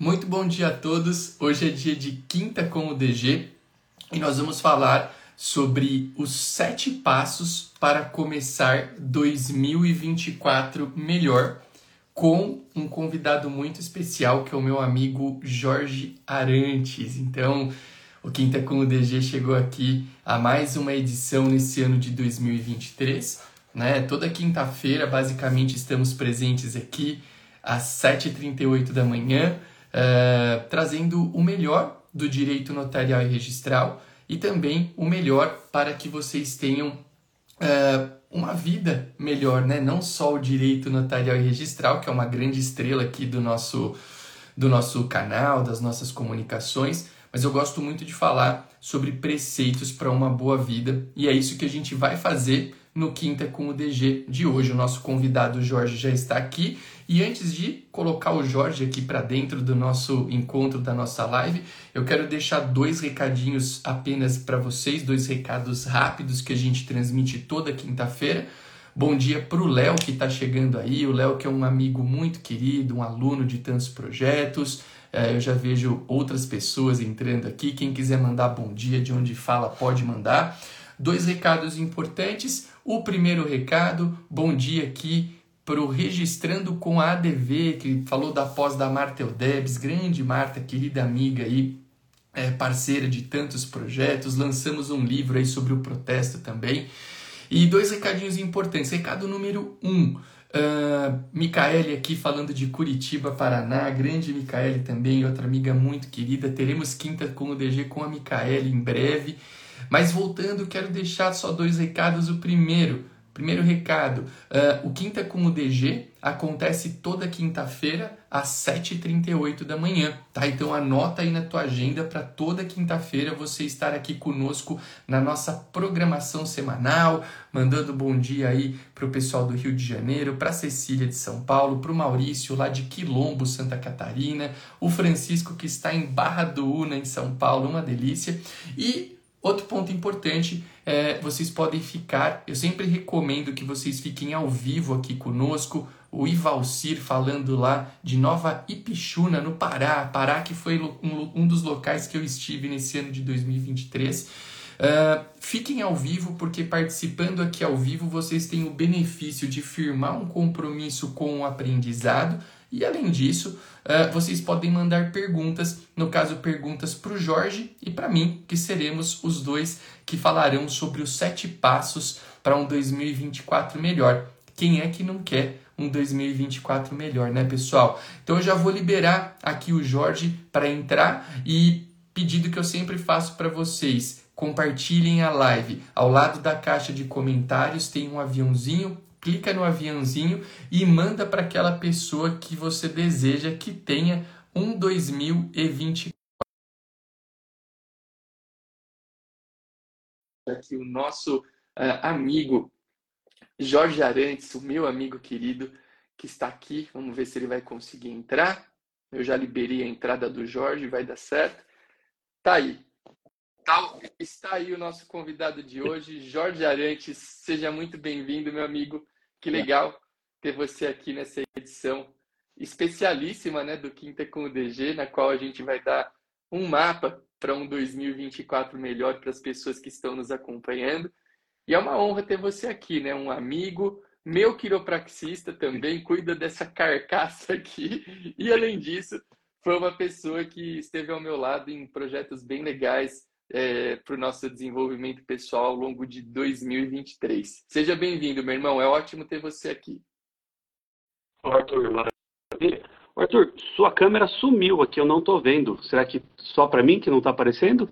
Muito bom dia a todos. Hoje é dia de quinta com o DG e nós vamos falar sobre os sete passos para começar 2024 melhor com um convidado muito especial que é o meu amigo Jorge Arantes. Então, o Quinta com o DG chegou aqui a mais uma edição nesse ano de 2023. Né? Toda quinta-feira, basicamente, estamos presentes aqui às 7h38 da manhã uh, trazendo o melhor do direito notarial e registral e também o melhor para que vocês tenham uh, uma vida melhor, né? Não só o direito notarial e registral, que é uma grande estrela aqui do nosso, do nosso canal, das nossas comunicações, mas eu gosto muito de falar sobre preceitos para uma boa vida e é isso que a gente vai fazer no Quinta com o DG de hoje. O nosso convidado Jorge já está aqui e antes de colocar o Jorge aqui para dentro do nosso encontro, da nossa live, eu quero deixar dois recadinhos apenas para vocês, dois recados rápidos que a gente transmite toda quinta-feira. Bom dia para o Léo que está chegando aí, o Léo que é um amigo muito querido, um aluno de tantos projetos. É, eu já vejo outras pessoas entrando aqui. Quem quiser mandar bom dia de onde fala, pode mandar. Dois recados importantes. O primeiro recado, bom dia aqui para o Registrando com a ADV, que falou da pós da Marta Eudebs, grande Marta, querida amiga aí, é, parceira de tantos projetos. Lançamos um livro aí sobre o protesto também. E dois recadinhos importantes. Recado número um. Uh, Micaele aqui falando de Curitiba, Paraná, grande Micaele também, outra amiga muito querida. Teremos quinta com o DG com a Micaele em breve. Mas voltando, quero deixar só dois recados. O primeiro, Primeiro recado: uh, o Quinta com o DG acontece toda quinta-feira às 7h38 da manhã, tá? Então anota aí na tua agenda para toda quinta-feira você estar aqui conosco na nossa programação semanal, mandando bom dia aí para o pessoal do Rio de Janeiro, para Cecília de São Paulo, para o Maurício lá de Quilombo, Santa Catarina, o Francisco que está em Barra do Una, em São Paulo, uma delícia. E Outro ponto importante é vocês podem ficar, eu sempre recomendo que vocês fiquem ao vivo aqui conosco. O Ivalcir falando lá de Nova Ipixuna, no Pará. Pará que foi um, um dos locais que eu estive nesse ano de 2023. Uh, ah, fiquem ao vivo, porque participando aqui ao vivo vocês têm o benefício de firmar um compromisso com o aprendizado e além disso, uh, vocês podem mandar perguntas, no caso, perguntas para o Jorge e para mim, que seremos os dois que falarão sobre os sete passos para um 2024 melhor. Quem é que não quer um 2024 melhor, né, pessoal? Então eu já vou liberar aqui o Jorge para entrar e pedido que eu sempre faço para vocês. Compartilhem a live. Ao lado da caixa de comentários tem um aviãozinho clica no aviãozinho e manda para aquela pessoa que você deseja que tenha um 2024. Aqui o nosso uh, amigo Jorge Arantes, o meu amigo querido, que está aqui. Vamos ver se ele vai conseguir entrar. Eu já liberei a entrada do Jorge, vai dar certo. Tá aí. Tá, está aí o nosso convidado de hoje, Jorge Arantes. Seja muito bem-vindo, meu amigo. Que legal ter você aqui nessa edição especialíssima né, do Quinta com o DG, na qual a gente vai dar um mapa para um 2024 melhor para as pessoas que estão nos acompanhando. E é uma honra ter você aqui, né? Um amigo, meu quiropraxista também, cuida dessa carcaça aqui. E além disso, foi uma pessoa que esteve ao meu lado em projetos bem legais é, para o nosso desenvolvimento pessoal ao longo de 2023. Seja bem-vindo, meu irmão. É ótimo ter você aqui. Arthur, maravilha. Arthur, sua câmera sumiu aqui, eu não estou vendo. Será que só para mim que não está aparecendo?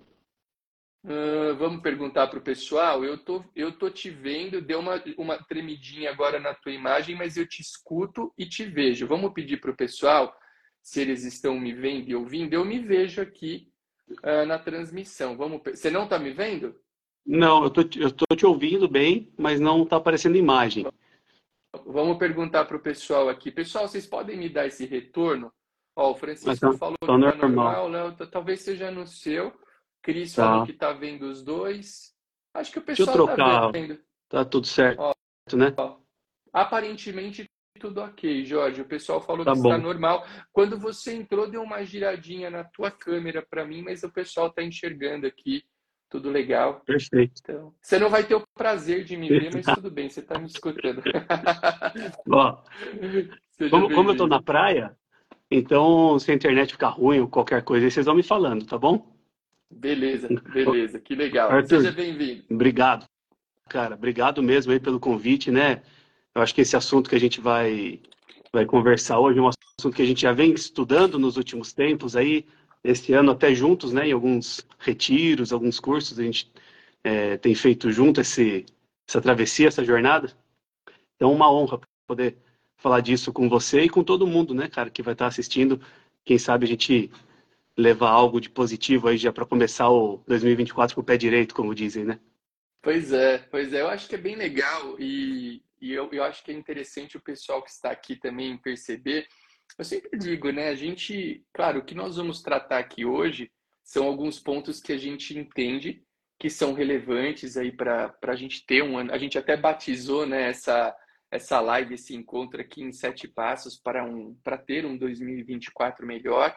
Uh, vamos perguntar para o pessoal. Eu tô, eu tô te vendo, deu uma, uma tremidinha agora na tua imagem, mas eu te escuto e te vejo. Vamos pedir para o pessoal se eles estão me vendo e ouvindo. Eu me vejo aqui uh, na transmissão. Vamos, você não está me vendo? Não, eu tô, estou te ouvindo bem, mas não está aparecendo imagem. Vamos perguntar para o pessoal aqui. Pessoal, vocês podem me dar esse retorno? Ó, o Francisco tá, falou tá que está normal, Léo, talvez seja no seu. Cris tá. falou que está vendo os dois. Acho que o pessoal está vendo. Tá tudo certo, ó, né? Ó, aparentemente tudo ok, Jorge. O pessoal falou tá que bom. está normal. Quando você entrou, deu uma giradinha na tua câmera para mim, mas o pessoal está enxergando aqui. Tudo legal. Perfeito. Então, você não vai ter o prazer de me ver, mas tudo bem, você está me escutando. Ó, como, como eu estou na praia, então se a internet ficar ruim ou qualquer coisa, vocês vão me falando, tá bom? Beleza, beleza, que legal. Arthur, Seja bem-vindo. Obrigado, cara, obrigado mesmo aí pelo convite, né? Eu acho que esse assunto que a gente vai, vai conversar hoje é um assunto que a gente já vem estudando nos últimos tempos aí, esse ano até juntos, né? Em alguns retiros, alguns cursos, a gente é, tem feito junto esse, essa travessia, essa jornada. Então, uma honra poder falar disso com você e com todo mundo, né, cara, que vai estar assistindo. Quem sabe a gente levar algo de positivo aí já para começar o 2024 com o pé direito, como dizem, né? Pois é, pois é. Eu acho que é bem legal e, e eu, eu acho que é interessante o pessoal que está aqui também perceber. Eu sempre digo, né? A gente, claro, o que nós vamos tratar aqui hoje são alguns pontos que a gente entende que são relevantes aí para a gente ter um ano. A gente até batizou né, essa, essa live, esse encontro aqui em sete passos para, um, para ter um 2024 melhor.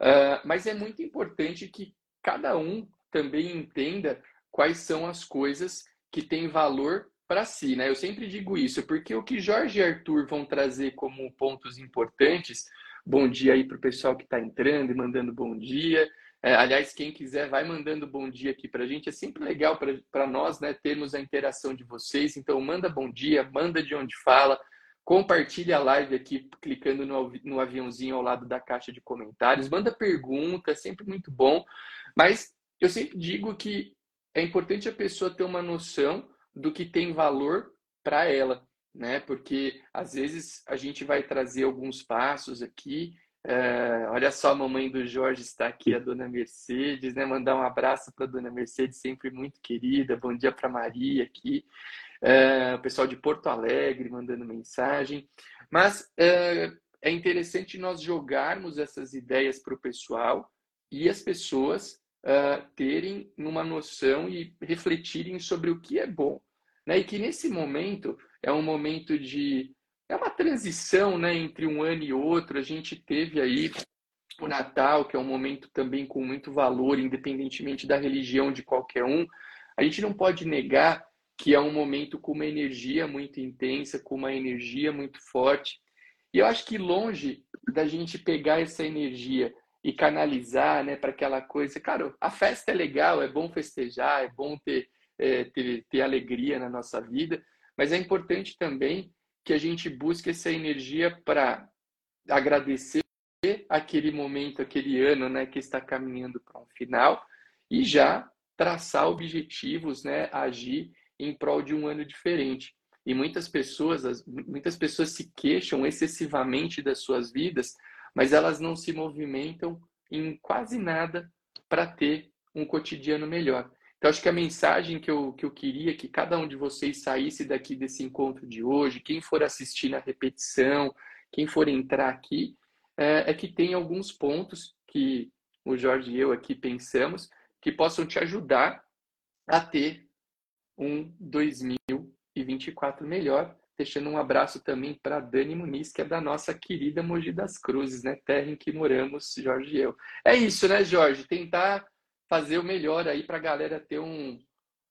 Uh, mas é muito importante que cada um também entenda quais são as coisas que têm valor para si, né? Eu sempre digo isso, porque o que Jorge e Arthur vão trazer como pontos importantes, bom dia aí para o pessoal que está entrando e mandando bom dia. É, aliás, quem quiser, vai mandando bom dia aqui para a gente. É sempre legal para nós né, termos a interação de vocês. Então, manda bom dia, manda de onde fala, compartilha a live aqui, clicando no, no aviãozinho ao lado da caixa de comentários. Manda pergunta, é sempre muito bom. Mas eu sempre digo que é importante a pessoa ter uma noção do que tem valor para ela, né? Porque às vezes a gente vai trazer alguns passos aqui. É, olha só, a mamãe do Jorge está aqui, a dona Mercedes, né? Mandar um abraço para a dona Mercedes, sempre muito querida. Bom dia para Maria aqui. É, o pessoal de Porto Alegre mandando mensagem. Mas é, é interessante nós jogarmos essas ideias para o pessoal e as pessoas uh, terem uma noção e refletirem sobre o que é bom. Né? E que nesse momento é um momento de. É uma transição né, entre um ano e outro. A gente teve aí o Natal, que é um momento também com muito valor, independentemente da religião de qualquer um. A gente não pode negar que é um momento com uma energia muito intensa, com uma energia muito forte. E eu acho que longe da gente pegar essa energia e canalizar né, para aquela coisa. Cara, a festa é legal, é bom festejar, é bom ter, é, ter, ter alegria na nossa vida, mas é importante também que a gente busque essa energia para agradecer aquele momento, aquele ano né, que está caminhando para um final e já traçar objetivos, né, agir em prol de um ano diferente. E muitas pessoas, muitas pessoas se queixam excessivamente das suas vidas mas elas não se movimentam em quase nada para ter um cotidiano melhor. Então, acho que a mensagem que eu, que eu queria que cada um de vocês saísse daqui desse encontro de hoje, quem for assistir na repetição, quem for entrar aqui, é, é que tem alguns pontos que o Jorge e eu aqui pensamos que possam te ajudar a ter um 2024 melhor deixando um abraço também para Dani Muniz, que é da nossa querida Mogi das Cruzes, né? Terra em que moramos, Jorge e eu. É isso, né, Jorge? Tentar fazer o melhor aí para a galera ter um,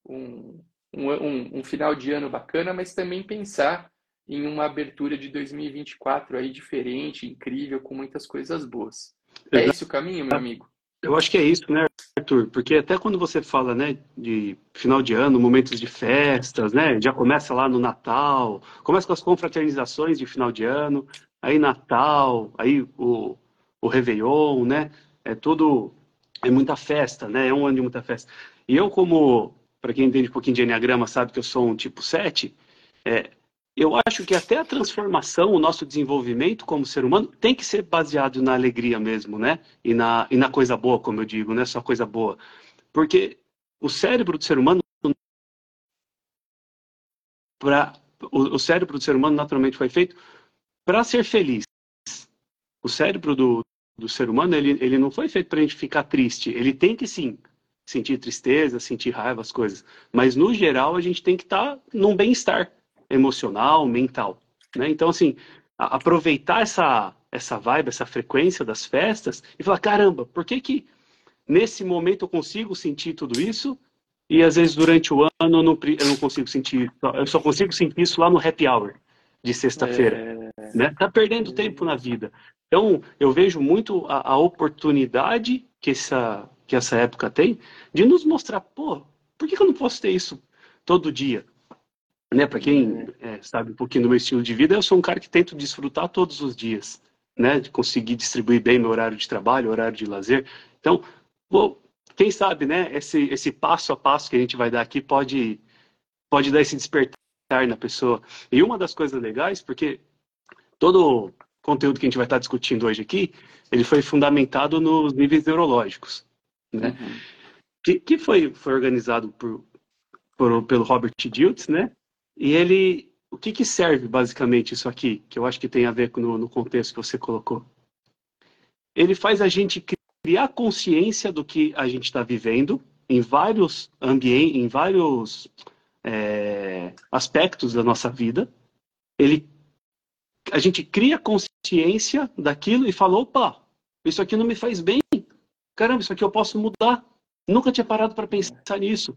um, um, um, final de ano bacana, mas também pensar em uma abertura de 2024 aí diferente, incrível, com muitas coisas boas. É esse o caminho, meu amigo? Eu acho que é isso, né, Arthur? Porque até quando você fala, né, de final de ano, momentos de festas, né, já começa lá no Natal, começa com as confraternizações de final de ano, aí Natal, aí o, o Réveillon, né, é tudo, é muita festa, né, é um ano de muita festa. E eu como, para quem entende um pouquinho de Enneagrama, sabe que eu sou um tipo 7, é, eu acho que até a transformação, o nosso desenvolvimento como ser humano tem que ser baseado na alegria mesmo, né? E na, e na coisa boa, como eu digo, não é só coisa boa. Porque o cérebro do ser humano para o, o, cérebro do ser humano naturalmente foi feito para ser feliz. O cérebro do, do ser humano ele, ele não foi feito para a gente ficar triste. Ele tem que sim sentir tristeza, sentir raiva, as coisas. Mas no geral a gente tem que estar tá num bem-estar emocional, mental. Né? Então, assim, aproveitar essa, essa vibe, essa frequência das festas e falar, caramba, por que que nesse momento eu consigo sentir tudo isso e às vezes durante o ano eu não, eu não consigo sentir, eu só consigo sentir isso lá no happy hour de sexta-feira. É... Né? Tá perdendo tempo na vida. Então, eu vejo muito a, a, oportunidade que essa, que essa época tem de nos mostrar, pô, por que, que eu não posso ter isso todo dia? Né? Para quem é, sabe um pouquinho do meu estilo de vida, eu sou um cara que tento desfrutar todos os dias, né? De conseguir distribuir bem meu horário de trabalho, horário de lazer. Então, pô, quem sabe, né? Esse, esse passo a passo que a gente vai dar aqui pode, pode dar esse despertar na pessoa. E uma das coisas legais, porque todo o conteúdo que a gente vai estar discutindo hoje aqui, ele foi fundamentado nos níveis neurológicos, né? Uhum. Que, que foi, foi organizado por, por, pelo Robert Diltz, né? E ele, o que, que serve basicamente isso aqui, que eu acho que tem a ver com no, no contexto que você colocou? Ele faz a gente criar consciência do que a gente está vivendo em vários ambientes, em vários é, aspectos da nossa vida. Ele, a gente cria consciência daquilo e fala, opa, isso aqui não me faz bem. Caramba, isso aqui eu posso mudar. Nunca tinha parado para pensar nisso.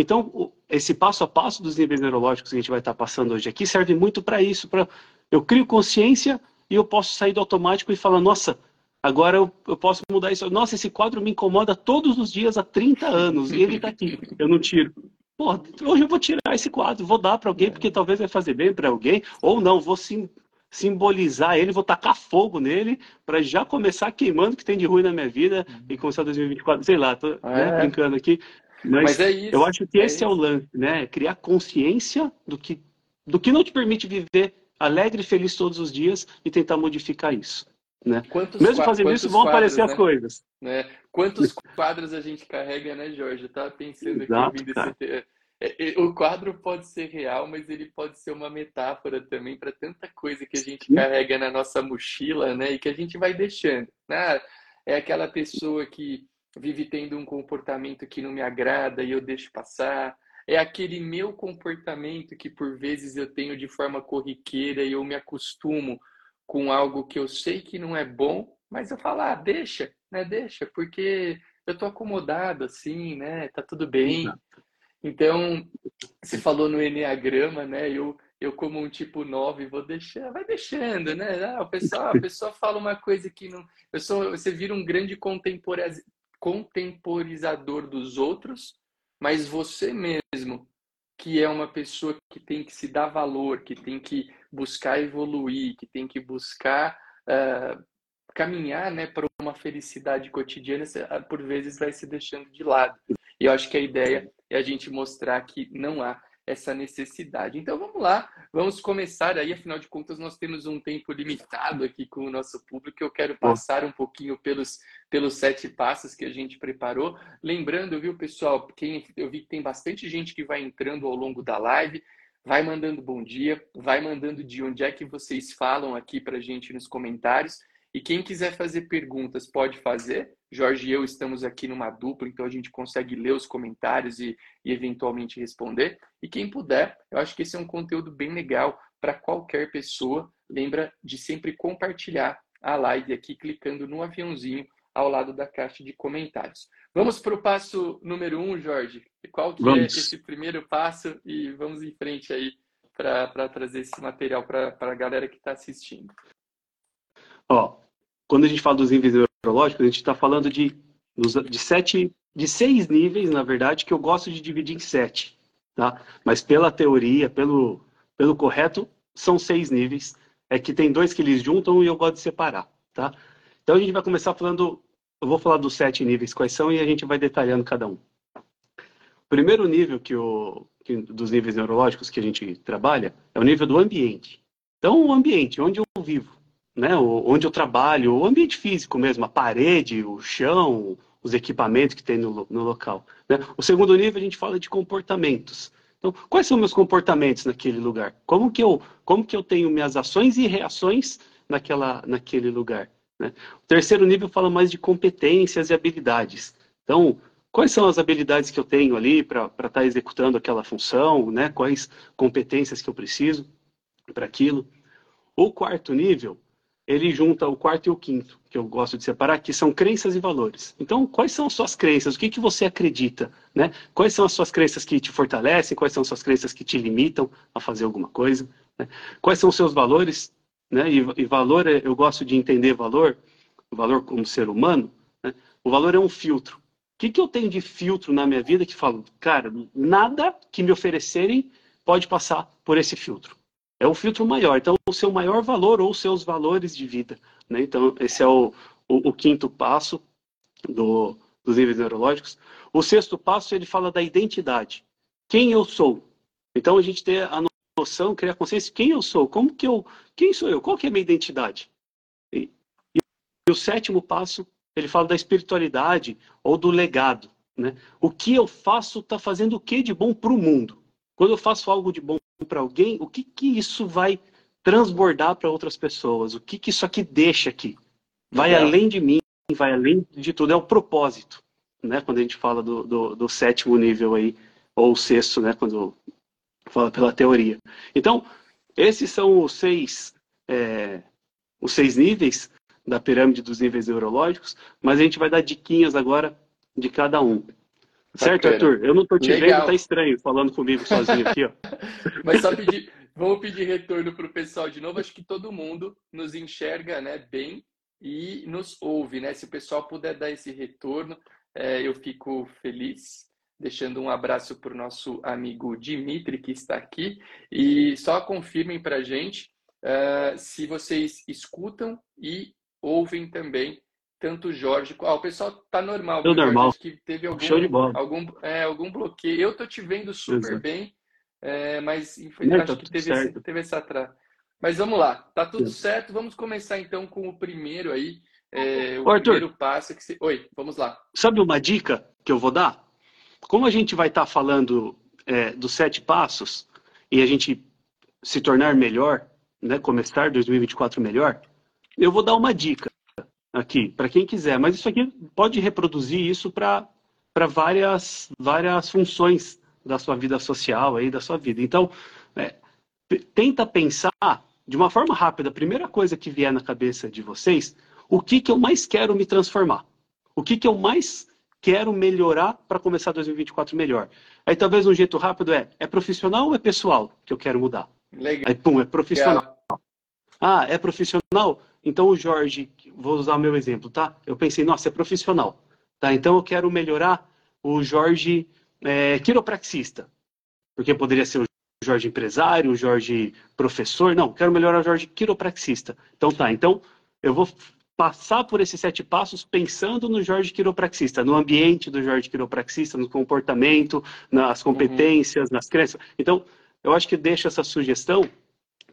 Então, esse passo a passo dos níveis neurológicos que a gente vai estar passando hoje aqui serve muito para isso. Pra... Eu crio consciência e eu posso sair do automático e falar, nossa, agora eu, eu posso mudar isso. Nossa, esse quadro me incomoda todos os dias há 30 anos e ele está aqui. Eu não tiro. Pô, hoje eu vou tirar esse quadro, vou dar para alguém, porque talvez vai fazer bem para alguém, ou não, vou sim, simbolizar ele, vou tacar fogo nele para já começar queimando o que tem de ruim na minha vida e começar 2024, sei lá, tô né, é. brincando aqui. Mas, Mas é isso, eu acho que é esse isso. é o lance, né? Criar consciência do que, do que não te permite viver alegre e feliz todos os dias e tentar modificar isso. Né? Quantos, Mesmo fazendo isso, vão quadros, aparecer né? as coisas. Né? Quantos quadros a gente carrega, né, Jorge? Eu estava pensando Exato, aqui, esse... É, é, o quadro pode ser real, mas ele pode ser uma metáfora também para tanta coisa que a gente Sim. carrega na nossa mochila, né? E que a gente vai deixando. Né? É aquela pessoa que vive tendo um comportamento que não me agrada e eu deixo passar. É aquele meu comportamento que por vezes eu tenho de forma corriqueira e eu me acostumo com algo que eu sei que não é bom, mas eu falo, ah, deixa, né? Deixa, porque eu tô acomodado assim, né? Tá tudo bem. Então, você falou no Enneagrama, né? Eu, eu como um tipo 9, vou deixar, vai deixando, né? Ah, o pessoal, a pessoa fala uma coisa que não. Eu sou, você vira um grande contemporizador dos outros, mas você mesmo, que é uma pessoa que tem que se dar valor, que tem que buscar evoluir, que tem que buscar uh, caminhar né, para uma felicidade cotidiana, ah, por vezes vai se deixando de lado. E eu acho que a ideia é a gente mostrar que não há essa necessidade. Então vamos lá, vamos começar aí, afinal de contas nós temos um tempo limitado aqui com o nosso público, eu quero passar um pouquinho pelos, pelos sete passos que a gente preparou. Lembrando, viu pessoal, quem, eu vi que tem bastante gente que vai entrando ao longo da live, vai mandando bom dia, vai mandando de onde é que vocês falam aqui para a gente nos comentários. E quem quiser fazer perguntas pode fazer. Jorge e eu estamos aqui numa dupla, então a gente consegue ler os comentários e, e eventualmente responder. E quem puder, eu acho que esse é um conteúdo bem legal para qualquer pessoa. Lembra de sempre compartilhar a live aqui clicando no aviãozinho ao lado da caixa de comentários. Vamos para o passo número um, Jorge. Qual que é vamos. é esse primeiro passo? E vamos em frente aí para trazer esse material para a galera que está assistindo. Ó, quando a gente fala dos níveis neurológicos, a gente está falando de, de sete, de seis níveis, na verdade, que eu gosto de dividir em sete, tá? Mas pela teoria, pelo, pelo correto, são seis níveis. É que tem dois que eles juntam e eu gosto de separar, tá? Então a gente vai começar falando, eu vou falar dos sete níveis quais são e a gente vai detalhando cada um. O primeiro nível que o, que, dos níveis neurológicos que a gente trabalha é o nível do ambiente. Então, o ambiente, onde eu vivo né, onde eu trabalho, o ambiente físico mesmo, a parede, o chão, os equipamentos que tem no, no local. Né? O segundo nível a gente fala de comportamentos. Então, quais são meus comportamentos naquele lugar? Como que eu, como que eu tenho minhas ações e reações naquela, naquele lugar? Né? O terceiro nível fala mais de competências e habilidades. Então, quais são as habilidades que eu tenho ali para estar tá executando aquela função? Né? Quais competências que eu preciso para aquilo? O quarto nível, ele junta o quarto e o quinto, que eu gosto de separar, que são crenças e valores. Então, quais são as suas crenças? O que, que você acredita? Né? Quais são as suas crenças que te fortalecem? Quais são as suas crenças que te limitam a fazer alguma coisa? Né? Quais são os seus valores? Né? E, e, valor, é, eu gosto de entender valor, valor como ser humano. Né? O valor é um filtro. O que, que eu tenho de filtro na minha vida que falo, cara, nada que me oferecerem pode passar por esse filtro é o filtro maior. Então, o seu maior valor ou seus valores de vida. Né? Então, esse é o, o, o quinto passo do, dos níveis neurológicos. O sexto passo, ele fala da identidade. Quem eu sou? Então, a gente tem a noção, criar consciência de quem eu sou. Como que eu... Quem sou eu? Qual que é a minha identidade? E, e o sétimo passo, ele fala da espiritualidade ou do legado. Né? O que eu faço está fazendo o que de bom para o mundo? Quando eu faço algo de bom para alguém, o que, que isso vai transbordar para outras pessoas? O que, que isso aqui deixa aqui? Vai além de mim, vai além de tudo, é o propósito, né? Quando a gente fala do, do, do sétimo nível aí, ou o sexto, né? Quando fala pela teoria. Então, esses são os seis, é, os seis níveis da pirâmide dos níveis neurológicos, mas a gente vai dar diquinhas agora de cada um. Certo, Arthur? Eu não tô te Legal. vendo, tá estranho falando comigo sozinho aqui, ó. Mas só pedir, vamos pedir retorno pro pessoal de novo. Acho que todo mundo nos enxerga, né, bem e nos ouve, né? Se o pessoal puder dar esse retorno, é, eu fico feliz. Deixando um abraço para o nosso amigo Dimitri, que está aqui. E só confirmem para a gente uh, se vocês escutam e ouvem também tanto o Jorge. Ah, o pessoal tá normal. Tudo normal. Acho que teve algum, Show de bola. Algum, é, algum bloqueio. Eu tô te vendo super Exato. bem, é, mas infelizmente acho tá que teve, esse, teve essa atraso. Mas vamos lá, tá tudo Sim. certo. Vamos começar então com o primeiro aí. É, o Arthur, primeiro passo que você... Oi, vamos lá. Sabe uma dica que eu vou dar? Como a gente vai estar tá falando é, dos sete passos e a gente se tornar melhor, né, começar 2024 melhor, eu vou dar uma dica aqui, para quem quiser. Mas isso aqui pode reproduzir isso para várias, várias funções da sua vida social, aí, da sua vida. Então, é, tenta pensar de uma forma rápida, a primeira coisa que vier na cabeça de vocês, o que, que eu mais quero me transformar? O que, que eu mais quero melhorar para começar 2024 melhor? Aí talvez um jeito rápido é, é profissional ou é pessoal que eu quero mudar? Legal. Aí, pum, é profissional. Legal. Ah, é profissional? Então o Jorge, vou usar o meu exemplo, tá? Eu pensei, nossa, é profissional, tá? Então eu quero melhorar o Jorge é, quiropraxista, porque poderia ser o Jorge empresário, o Jorge professor, não, quero melhorar o Jorge quiropraxista. Então tá, então eu vou passar por esses sete passos pensando no Jorge quiropraxista, no ambiente do Jorge quiropraxista, no comportamento, nas competências, uhum. nas crenças. Então, eu acho que deixo essa sugestão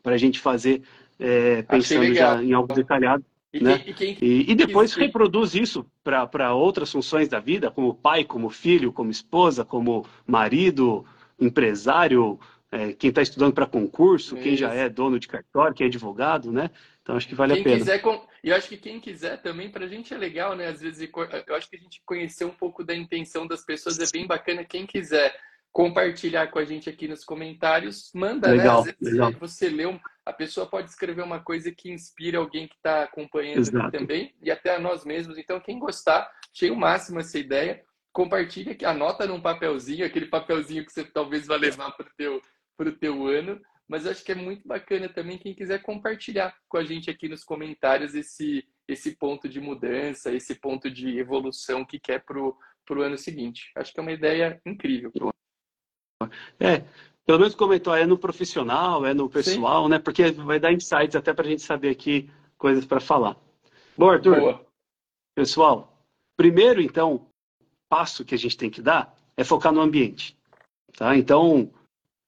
para a gente fazer é, pensando já em algo detalhado. E, né? e, quem, e, e depois reproduz isso para outras funções da vida, como pai, como filho, como esposa, como marido, empresário, é, quem está estudando para concurso, isso. quem já é dono de cartório, quem é advogado, né? Então acho que vale quem a pena. Quiser, eu acho que quem quiser também, para a gente é legal, né? Às vezes eu acho que a gente conhecer um pouco da intenção das pessoas é bem bacana. Quem quiser compartilhar com a gente aqui nos comentários, manda, né? legal, né? Às vezes legal. você lê um, a pessoa pode escrever uma coisa que inspire alguém que está acompanhando também e até a nós mesmos. Então, quem gostar, achei o máximo essa ideia. Compartilha, anota num papelzinho, aquele papelzinho que você talvez vá levar para o teu, teu ano. Mas acho que é muito bacana também quem quiser compartilhar com a gente aqui nos comentários esse, esse ponto de mudança, esse ponto de evolução que quer para o ano seguinte. Acho que é uma ideia incrível. É, pelo menos comentou, é no profissional, é no pessoal, Sim. né? Porque vai dar insights até para a gente saber aqui coisas para falar. Bom, Arthur, Boa. pessoal, primeiro, então, passo que a gente tem que dar é focar no ambiente. Tá? Então,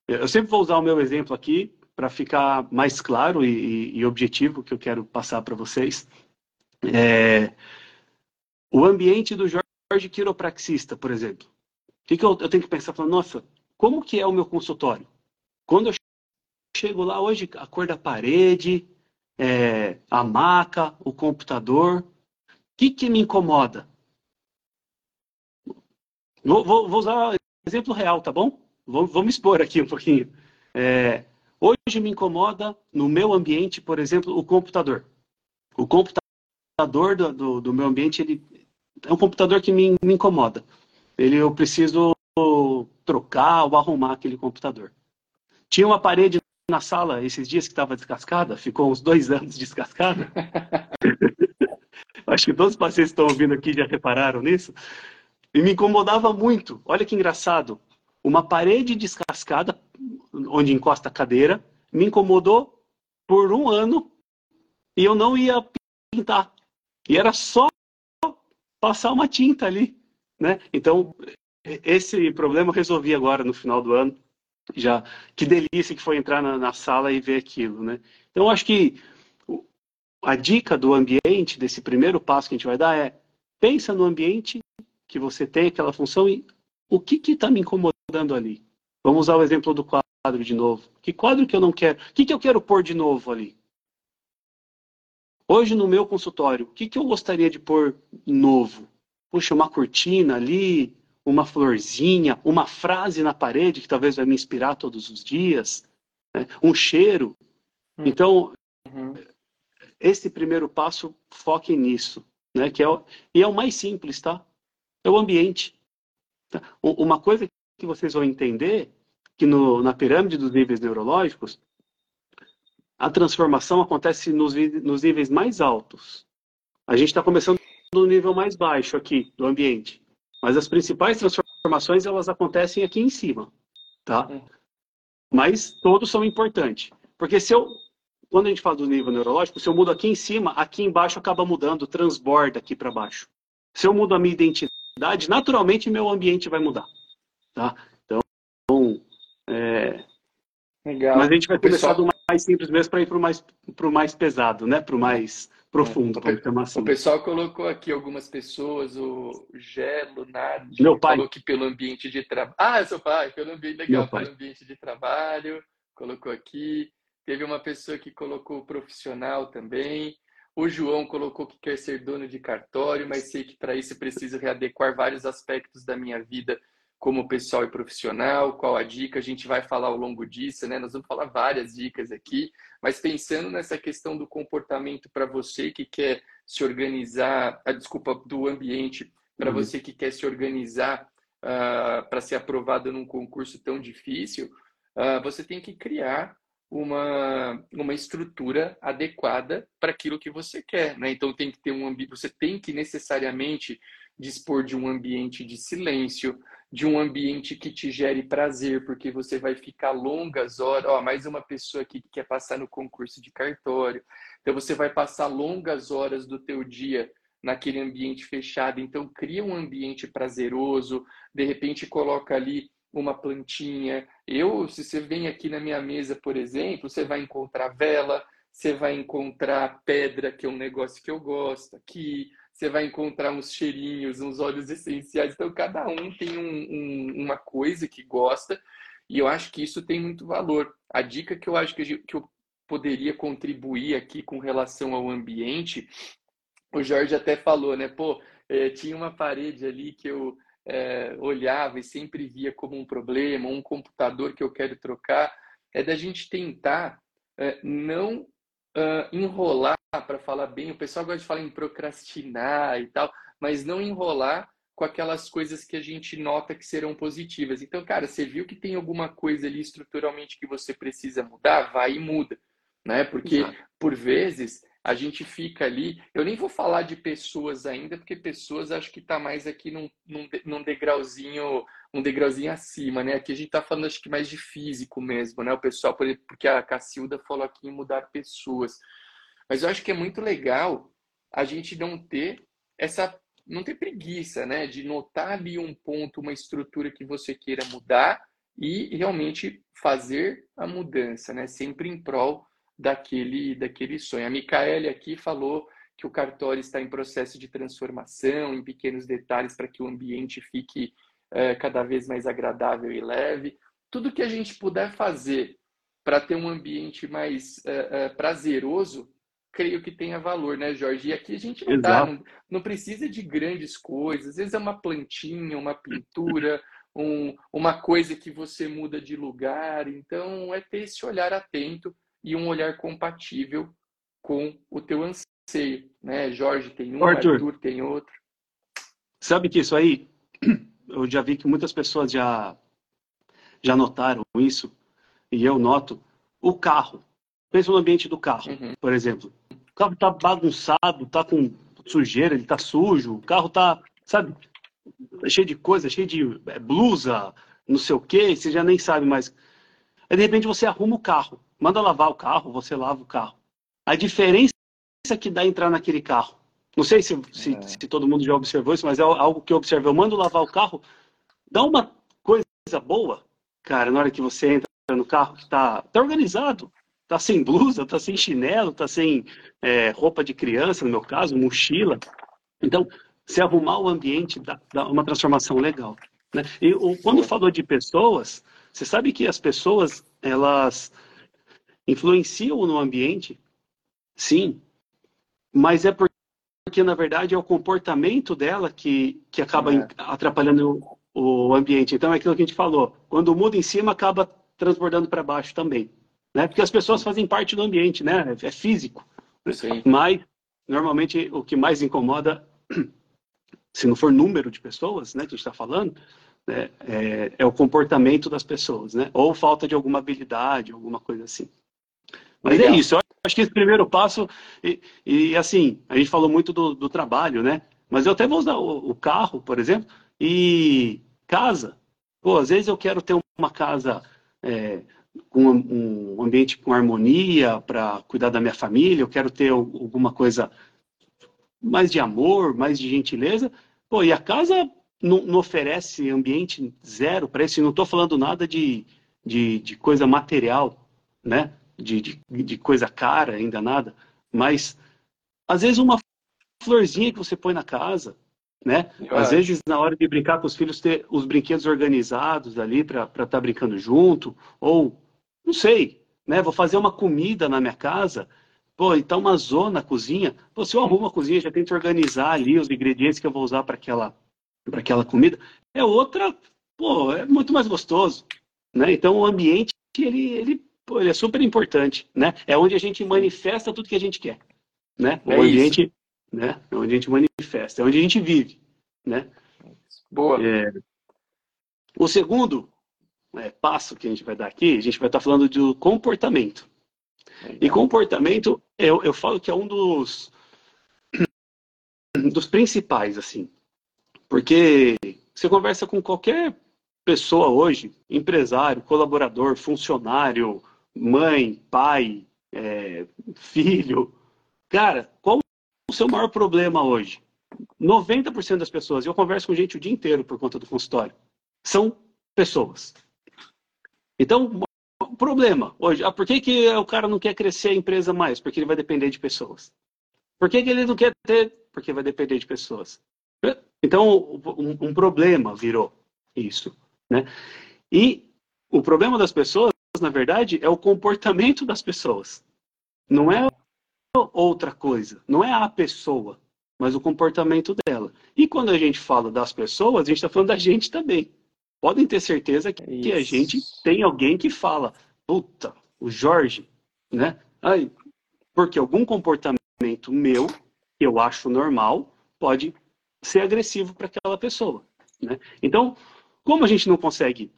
eu sempre vou usar o meu exemplo aqui para ficar mais claro e, e, objetivo que eu quero passar para vocês. É, o ambiente do Jorge quiropraxista, por exemplo. O que, que eu, eu tenho que pensar? Falando, nossa, como que é o meu consultório? Quando eu chego lá hoje, a cor da parede, é, a maca, o computador, o que, que me incomoda? Vou, vou, usar exemplo real, tá bom? Vou, vou me expor aqui um pouquinho. É, Hoje me incomoda no meu ambiente, por exemplo, o computador. O computador do, do, do meu ambiente ele é um computador que me, me incomoda. Ele, eu preciso trocar ou arrumar aquele computador. Tinha uma parede na sala esses dias que estava descascada, ficou uns dois anos descascada. Acho que todos os pacientes que estão ouvindo aqui já repararam nisso. E me incomodava muito. Olha que engraçado. Uma parede descascada, onde encosta a cadeira, me incomodou por um ano e eu não ia pintar. E era só passar uma tinta ali. Né? Então, esse problema eu resolvi agora no final do ano. Já que delícia que foi entrar na, na sala e ver aquilo, né? Então acho que a dica do ambiente desse primeiro passo que a gente vai dar é pensa no ambiente que você tem aquela função e o que está me incomodando ali. Vamos usar o exemplo do quadro de novo. Que quadro que eu não quero? O que, que eu quero pôr de novo ali? Hoje no meu consultório, o que, que eu gostaria de pôr novo? Puxa, uma cortina ali, uma florzinha, uma frase na parede que talvez vai me inspirar todos os dias, né? um cheiro. Hum. Então, uhum. esse primeiro passo, foque nisso, né? Que é o, e é o mais simples, tá? É o ambiente. Tá? Uma coisa que vocês vão entender que no, na pirâmide dos níveis neurológicos, a transformação acontece nos, nos níveis mais altos. A gente está começando no nível mais baixo aqui do ambiente. Mas as principais transformações elas acontecem aqui em cima, tá? É. Mas todos são importantes. Porque se eu, quando a gente fala do nível neurológico, se eu mudo aqui em cima, aqui embaixo acaba mudando, transborda aqui para baixo. Se eu mudo a minha identidade, naturalmente meu ambiente vai mudar, tá? Então, é... Legal. Mas a gente vai começar pessoal... do mais simples mesmo para ir para o mais, mais pesado, né? Para o mais profundo, é, o, assim. o pessoal colocou aqui algumas pessoas, o Gé Lunardi Meu pai. falou que pelo ambiente de trabalho. Ah, é seu pai, pelo ambiente legal, pelo ambiente de trabalho, colocou aqui. Teve uma pessoa que colocou profissional também. O João colocou que quer ser dono de cartório, mas sei que para isso preciso readequar vários aspectos da minha vida como pessoal e profissional, qual a dica, a gente vai falar ao longo disso, né? Nós vamos falar várias dicas aqui, mas pensando nessa questão do comportamento para você que quer se organizar, a desculpa do ambiente, para uhum. você que quer se organizar uh, para ser aprovado num concurso tão difícil, uh, você tem que criar uma, uma estrutura adequada para aquilo que você quer, né? Então tem que ter um ambiente, você tem que necessariamente dispor de um ambiente de silêncio, de um ambiente que te gere prazer, porque você vai ficar longas horas. Ó, mais uma pessoa aqui que quer passar no concurso de cartório. Então você vai passar longas horas do teu dia naquele ambiente fechado. Então cria um ambiente prazeroso. De repente coloca ali uma plantinha. Eu, se você vem aqui na minha mesa, por exemplo, você vai encontrar vela, você vai encontrar pedra, que é um negócio que eu gosto aqui você vai encontrar uns cheirinhos, uns óleos essenciais. Então, cada um tem um, um, uma coisa que gosta, e eu acho que isso tem muito valor. A dica que eu acho que, que eu poderia contribuir aqui com relação ao ambiente, o Jorge até falou, né? Pô, é, tinha uma parede ali que eu é, olhava e sempre via como um problema, um computador que eu quero trocar, é da gente tentar é, não uh, enrolar para falar bem. O pessoal gosta de falar em procrastinar e tal, mas não enrolar com aquelas coisas que a gente nota que serão positivas. Então, cara, você viu que tem alguma coisa ali estruturalmente que você precisa mudar, vai e muda, né? Porque Exato. por vezes a gente fica ali. Eu nem vou falar de pessoas ainda, porque pessoas acho que está mais aqui num, num, num, degrauzinho, um degrauzinho acima, né? Aqui a gente está falando acho que mais de físico mesmo, né? O pessoal, porque a Cacilda falou aqui em mudar pessoas. Mas eu acho que é muito legal a gente não ter essa não ter preguiça, né, de notar ali um ponto, uma estrutura que você queira mudar e realmente fazer a mudança, né, sempre em prol daquele daquele sonho. A Micaele aqui falou que o cartório está em processo de transformação, em pequenos detalhes para que o ambiente fique é, cada vez mais agradável e leve. Tudo que a gente puder fazer para ter um ambiente mais é, é, prazeroso creio que tenha valor, né, Jorge? E aqui a gente não, tá, não, não, precisa de grandes coisas. Às vezes é uma plantinha, uma pintura, um, uma coisa que você muda de lugar. Então, é ter esse olhar atento e um olhar compatível com o teu anseio, né? Jorge tem um, Arthur, Arthur tem outro. Sabe que isso aí, eu já vi que muitas pessoas já já notaram isso, e eu noto, o carro. Pensa no ambiente do carro, uhum. por exemplo. O carro tá bagunçado, tá com sujeira, ele tá sujo, o carro tá, sabe, cheio de coisa, cheio de é, blusa, não sei o que, você já nem sabe mais. Aí de repente você arruma o carro, manda lavar o carro, você lava o carro. A diferença que dá entrar naquele carro. Não sei se, se, é. se todo mundo já observou isso, mas é algo que eu observei. Eu mando lavar o carro, dá uma coisa boa, cara, na hora que você entra no carro, que tá, tá organizado, tá sem blusa, tá sem chinelo, tá sem é, roupa de criança, no meu caso, mochila. Então, se arrumar o ambiente dá, dá uma transformação legal. Né? E o, quando falou de pessoas, você sabe que as pessoas, elas influenciam no ambiente, sim, mas é porque, na verdade, é o comportamento dela que, que acaba é. atrapalhando o, o ambiente. Então, é aquilo que a gente falou, quando muda em cima, acaba transbordando para baixo também né? Porque as pessoas fazem parte do ambiente, né? É físico. Sim. Mas normalmente o que mais incomoda, se não for número de pessoas, né, que a gente está falando, né, é, é, o comportamento das pessoas, né? Ou falta de alguma habilidade, alguma coisa assim. Mas é Legal. é isso. Eu acho que esse primeiro passo e, e assim a gente falou muito do, do, trabalho, né? Mas eu até vou usar o, o carro, por exemplo, e casa. Pô, às vezes eu quero ter uma casa é, com um ambiente com harmonia para cuidar da minha família, eu quero ter alguma coisa mais de amor, mais de gentileza. Pô, e a casa não, não oferece ambiente zero para isso. E não estou falando nada de, de, de, coisa material, né? De, de, de coisa cara, ainda nada. Mas, às vezes, uma florzinha que você põe na casa, né? Às vezes, na hora de brincar com os filhos, ter os brinquedos organizados ali para estar tá brincando junto, ou não sei, né? Vou fazer uma comida na minha casa, pô, então uma zona, cozinha. Pô, se eu arrumo a cozinha, já tento organizar ali os ingredientes que eu vou usar para aquela, para aquela comida, é outra, pô, é muito mais gostoso, né? Então o ambiente, ele, ele, pô, ele é super importante, né? É onde a gente manifesta tudo que a gente quer, né? O é ambiente, isso. né? É onde a gente manifesta, é onde a gente vive, né? Boa. É... O segundo é, passo que a gente vai dar aqui, a gente vai estar falando do comportamento. E comportamento, eu, eu falo que é um dos, dos principais, assim. Porque você conversa com qualquer pessoa hoje, empresário, colaborador, funcionário, mãe, pai, é, filho. Cara, qual o seu maior problema hoje? 90% das pessoas, eu converso com gente o dia inteiro por conta do consultório, são pessoas. Então, problema hoje, ah, por que, que o cara não quer crescer a empresa mais? Porque ele vai depender de pessoas. Por que, que ele não quer ter? Porque vai depender de pessoas. Então, um, um problema virou isso. Né? E o problema das pessoas, na verdade, é o comportamento das pessoas. Não é outra coisa. Não é a pessoa, mas o comportamento dela. E quando a gente fala das pessoas, a gente está falando da gente também podem ter certeza que, que, a gente tem alguém que fala, puta, o Jorge, né? Aí, porque algum comportamento meu, que eu acho normal, pode ser agressivo para aquela pessoa. Né? Então, como a gente não consegue,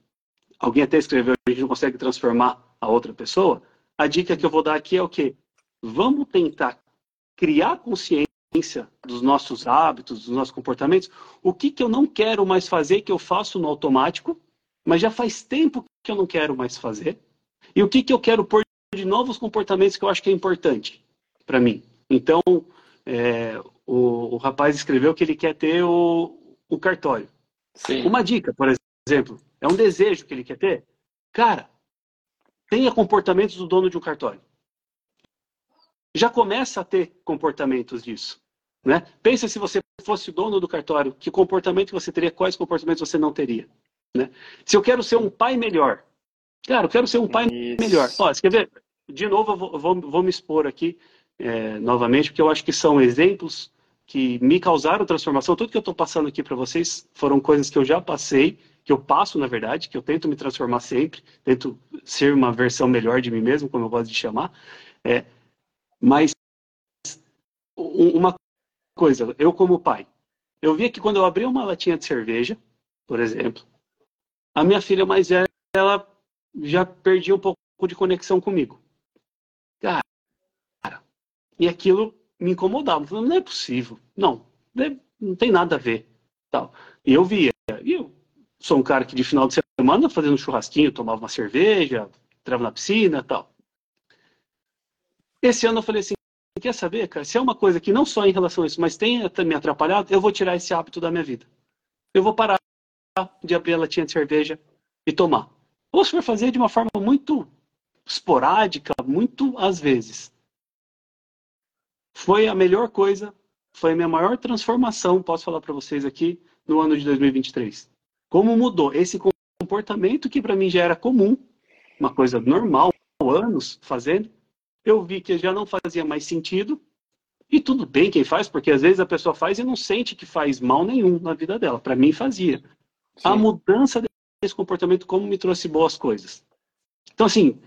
alguém até escreveu, a gente não consegue transformar a outra pessoa, a dica que eu vou dar aqui é o quê? Vamos tentar criar consciência dos nossos hábitos, dos nossos comportamentos, o que, que eu não quero mais fazer que eu faço no automático, mas já faz tempo que eu não quero mais fazer, e o que, que eu quero pôr de novos comportamentos que eu acho que é importante para mim. Então, é, o, o, rapaz escreveu que ele quer ter o, o cartório. Sim. Uma dica, por exemplo, é um desejo que ele quer ter. Cara, tenha comportamentos do dono de um cartório já começa a ter comportamentos disso. Né? Pensa se você fosse o dono do cartório, que comportamento você teria, quais comportamentos você não teria. Né? Se eu quero ser um pai melhor, cara, eu quero ser um pai Isso. melhor. Ó, quer ver? De novo, eu vou, vou, vou me expor aqui é, novamente, porque eu acho que são exemplos que me causaram transformação. Tudo que eu estou passando aqui para vocês foram coisas que eu já passei que eu passo, na verdade, que eu tento me transformar sempre, tento ser uma versão melhor de mim mesmo, como eu gosto de chamar. É, mas uma coisa, eu como pai, eu via que quando eu abria uma latinha de cerveja, por exemplo, a minha filha mais velha, ela já perdia um pouco de conexão comigo. Cara, e aquilo me incomodava. Falei, não é possível. Não, não tem nada a ver. Tal. E eu via. E eu sou um cara que de final de semana, fazendo um churrasquinho, tomava uma cerveja, entrava na piscina tal. Esse ano eu falei assim, quer saber, cara? Se é uma coisa que não só em relação a isso, mas tem me atrapalhado, eu vou tirar esse hábito da minha vida. Eu vou parar de abrir a latinha de cerveja e tomar. Ou se for fazer de uma forma muito esporádica, muito às vezes. Foi a melhor coisa, foi a minha maior transformação, posso falar para vocês aqui, no ano de 2023. Como mudou esse comportamento que para mim já era comum, uma coisa normal, anos fazendo, eu vi que já não fazia mais sentido. E tudo bem quem faz, porque às vezes a pessoa faz e não sente que faz mal nenhum na vida dela. Para mim fazia. Sim. A mudança desse comportamento como me trouxe boas coisas. Então assim,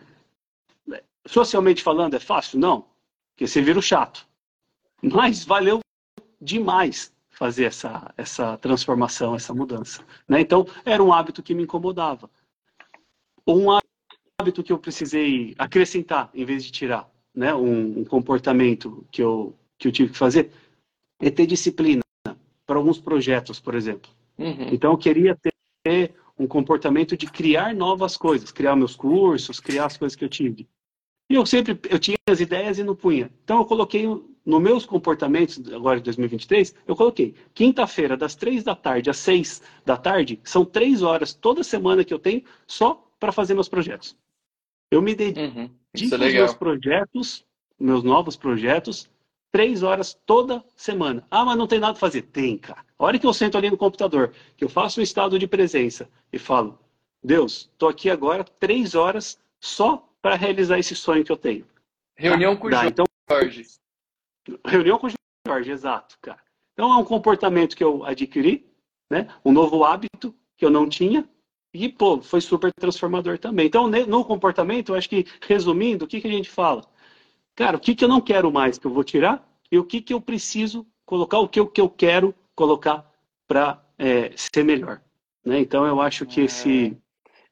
socialmente falando é fácil? Não, porque você vira o chato. Mas valeu demais fazer essa, essa transformação, essa mudança. Né? Então, era um hábito que me incomodava. Um hábito que eu precisei acrescentar em vez de tirar, né? um, um comportamento que eu, que eu tive que fazer, é ter disciplina para alguns projetos, por exemplo. Uhum. Então, eu queria ter um comportamento de criar novas coisas, criar meus cursos, criar as coisas que eu tive. E eu sempre, eu tinha as ideias e não punha. Então eu coloquei nos meus comportamentos, agora de 2023, eu coloquei quinta-feira, das três da tarde às seis da tarde, são três horas toda semana que eu tenho só para fazer meus projetos. Eu me dedico uhum. é aos meus projetos, meus novos projetos, três horas toda semana. Ah, mas não tem nada a fazer. Tem, cara. A hora que eu sento ali no computador, que eu faço um estado de presença e falo, Deus, estou aqui agora três horas só para realizar esse sonho que eu tenho. Reunião tá? com o Jorge. Então, reunião com o Jorge, exato, cara. Então é um comportamento que eu adquiri, né? Um novo hábito que eu não tinha e pô, foi super transformador também. Então no comportamento, eu acho que resumindo, o que que a gente fala? Cara, o que que eu não quero mais que eu vou tirar e o que que eu preciso colocar, o que eu, que eu quero colocar para é, ser melhor, né? Então eu acho que esse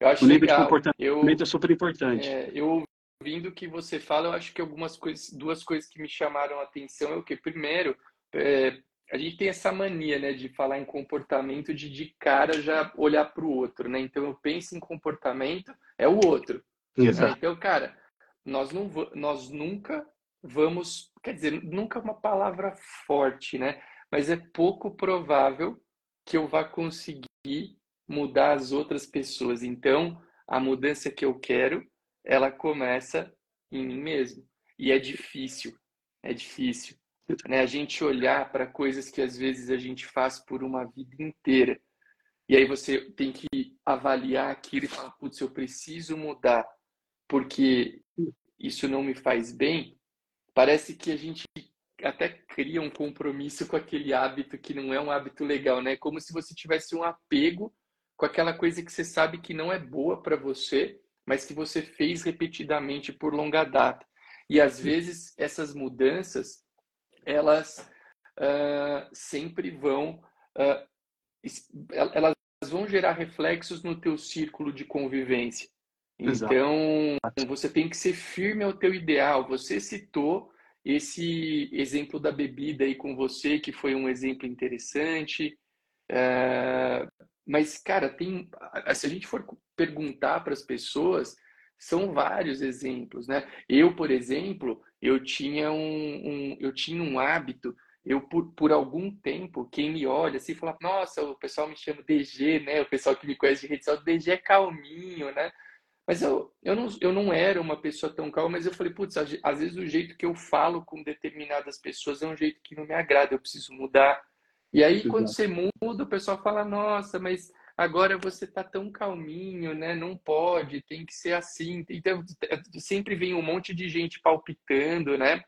eu acho o nível legal. de comportamento eu, é super importante. É, eu ouvindo o que você fala, eu acho que algumas coisas, duas coisas que me chamaram a atenção é o que primeiro, é, a gente tem essa mania, né, de falar em comportamento de de cara já olhar para o outro, né? Então eu penso em comportamento é o outro. Né? Então, cara, nós não nós nunca vamos, quer dizer, nunca é uma palavra forte, né? Mas é pouco provável que eu vá conseguir mudar as outras pessoas. Então, a mudança que eu quero, ela começa em mim mesmo. E é difícil, é difícil. Né? A gente olhar para coisas que às vezes a gente faz por uma vida inteira. E aí você tem que avaliar aquilo e falar, putz, eu preciso mudar, porque isso não me faz bem. Parece que a gente até cria um compromisso com aquele hábito que não é um hábito legal, né? Como se você tivesse um apego com aquela coisa que você sabe que não é boa para você, mas que você fez repetidamente por longa data. E às vezes essas mudanças, elas uh, sempre vão, uh, elas vão gerar reflexos no teu círculo de convivência. Exato. Então, você tem que ser firme ao teu ideal. Você citou esse exemplo da bebida aí com você, que foi um exemplo interessante. Uh, mas, cara, tem. Se a gente for perguntar para as pessoas, são vários exemplos, né? Eu, por exemplo, eu tinha um, um eu tinha um hábito, eu por, por algum tempo, quem me olha assim fala, nossa, o pessoal me chama DG, né? O pessoal que me conhece de rede social, DG é calminho, né? Mas eu, eu, não, eu não era uma pessoa tão calma, mas eu falei, putz, às vezes o jeito que eu falo com determinadas pessoas é um jeito que não me agrada, eu preciso mudar. E aí, quando você muda, o pessoal fala, nossa, mas agora você tá tão calminho, né? Não pode, tem que ser assim. Então, sempre vem um monte de gente palpitando, né?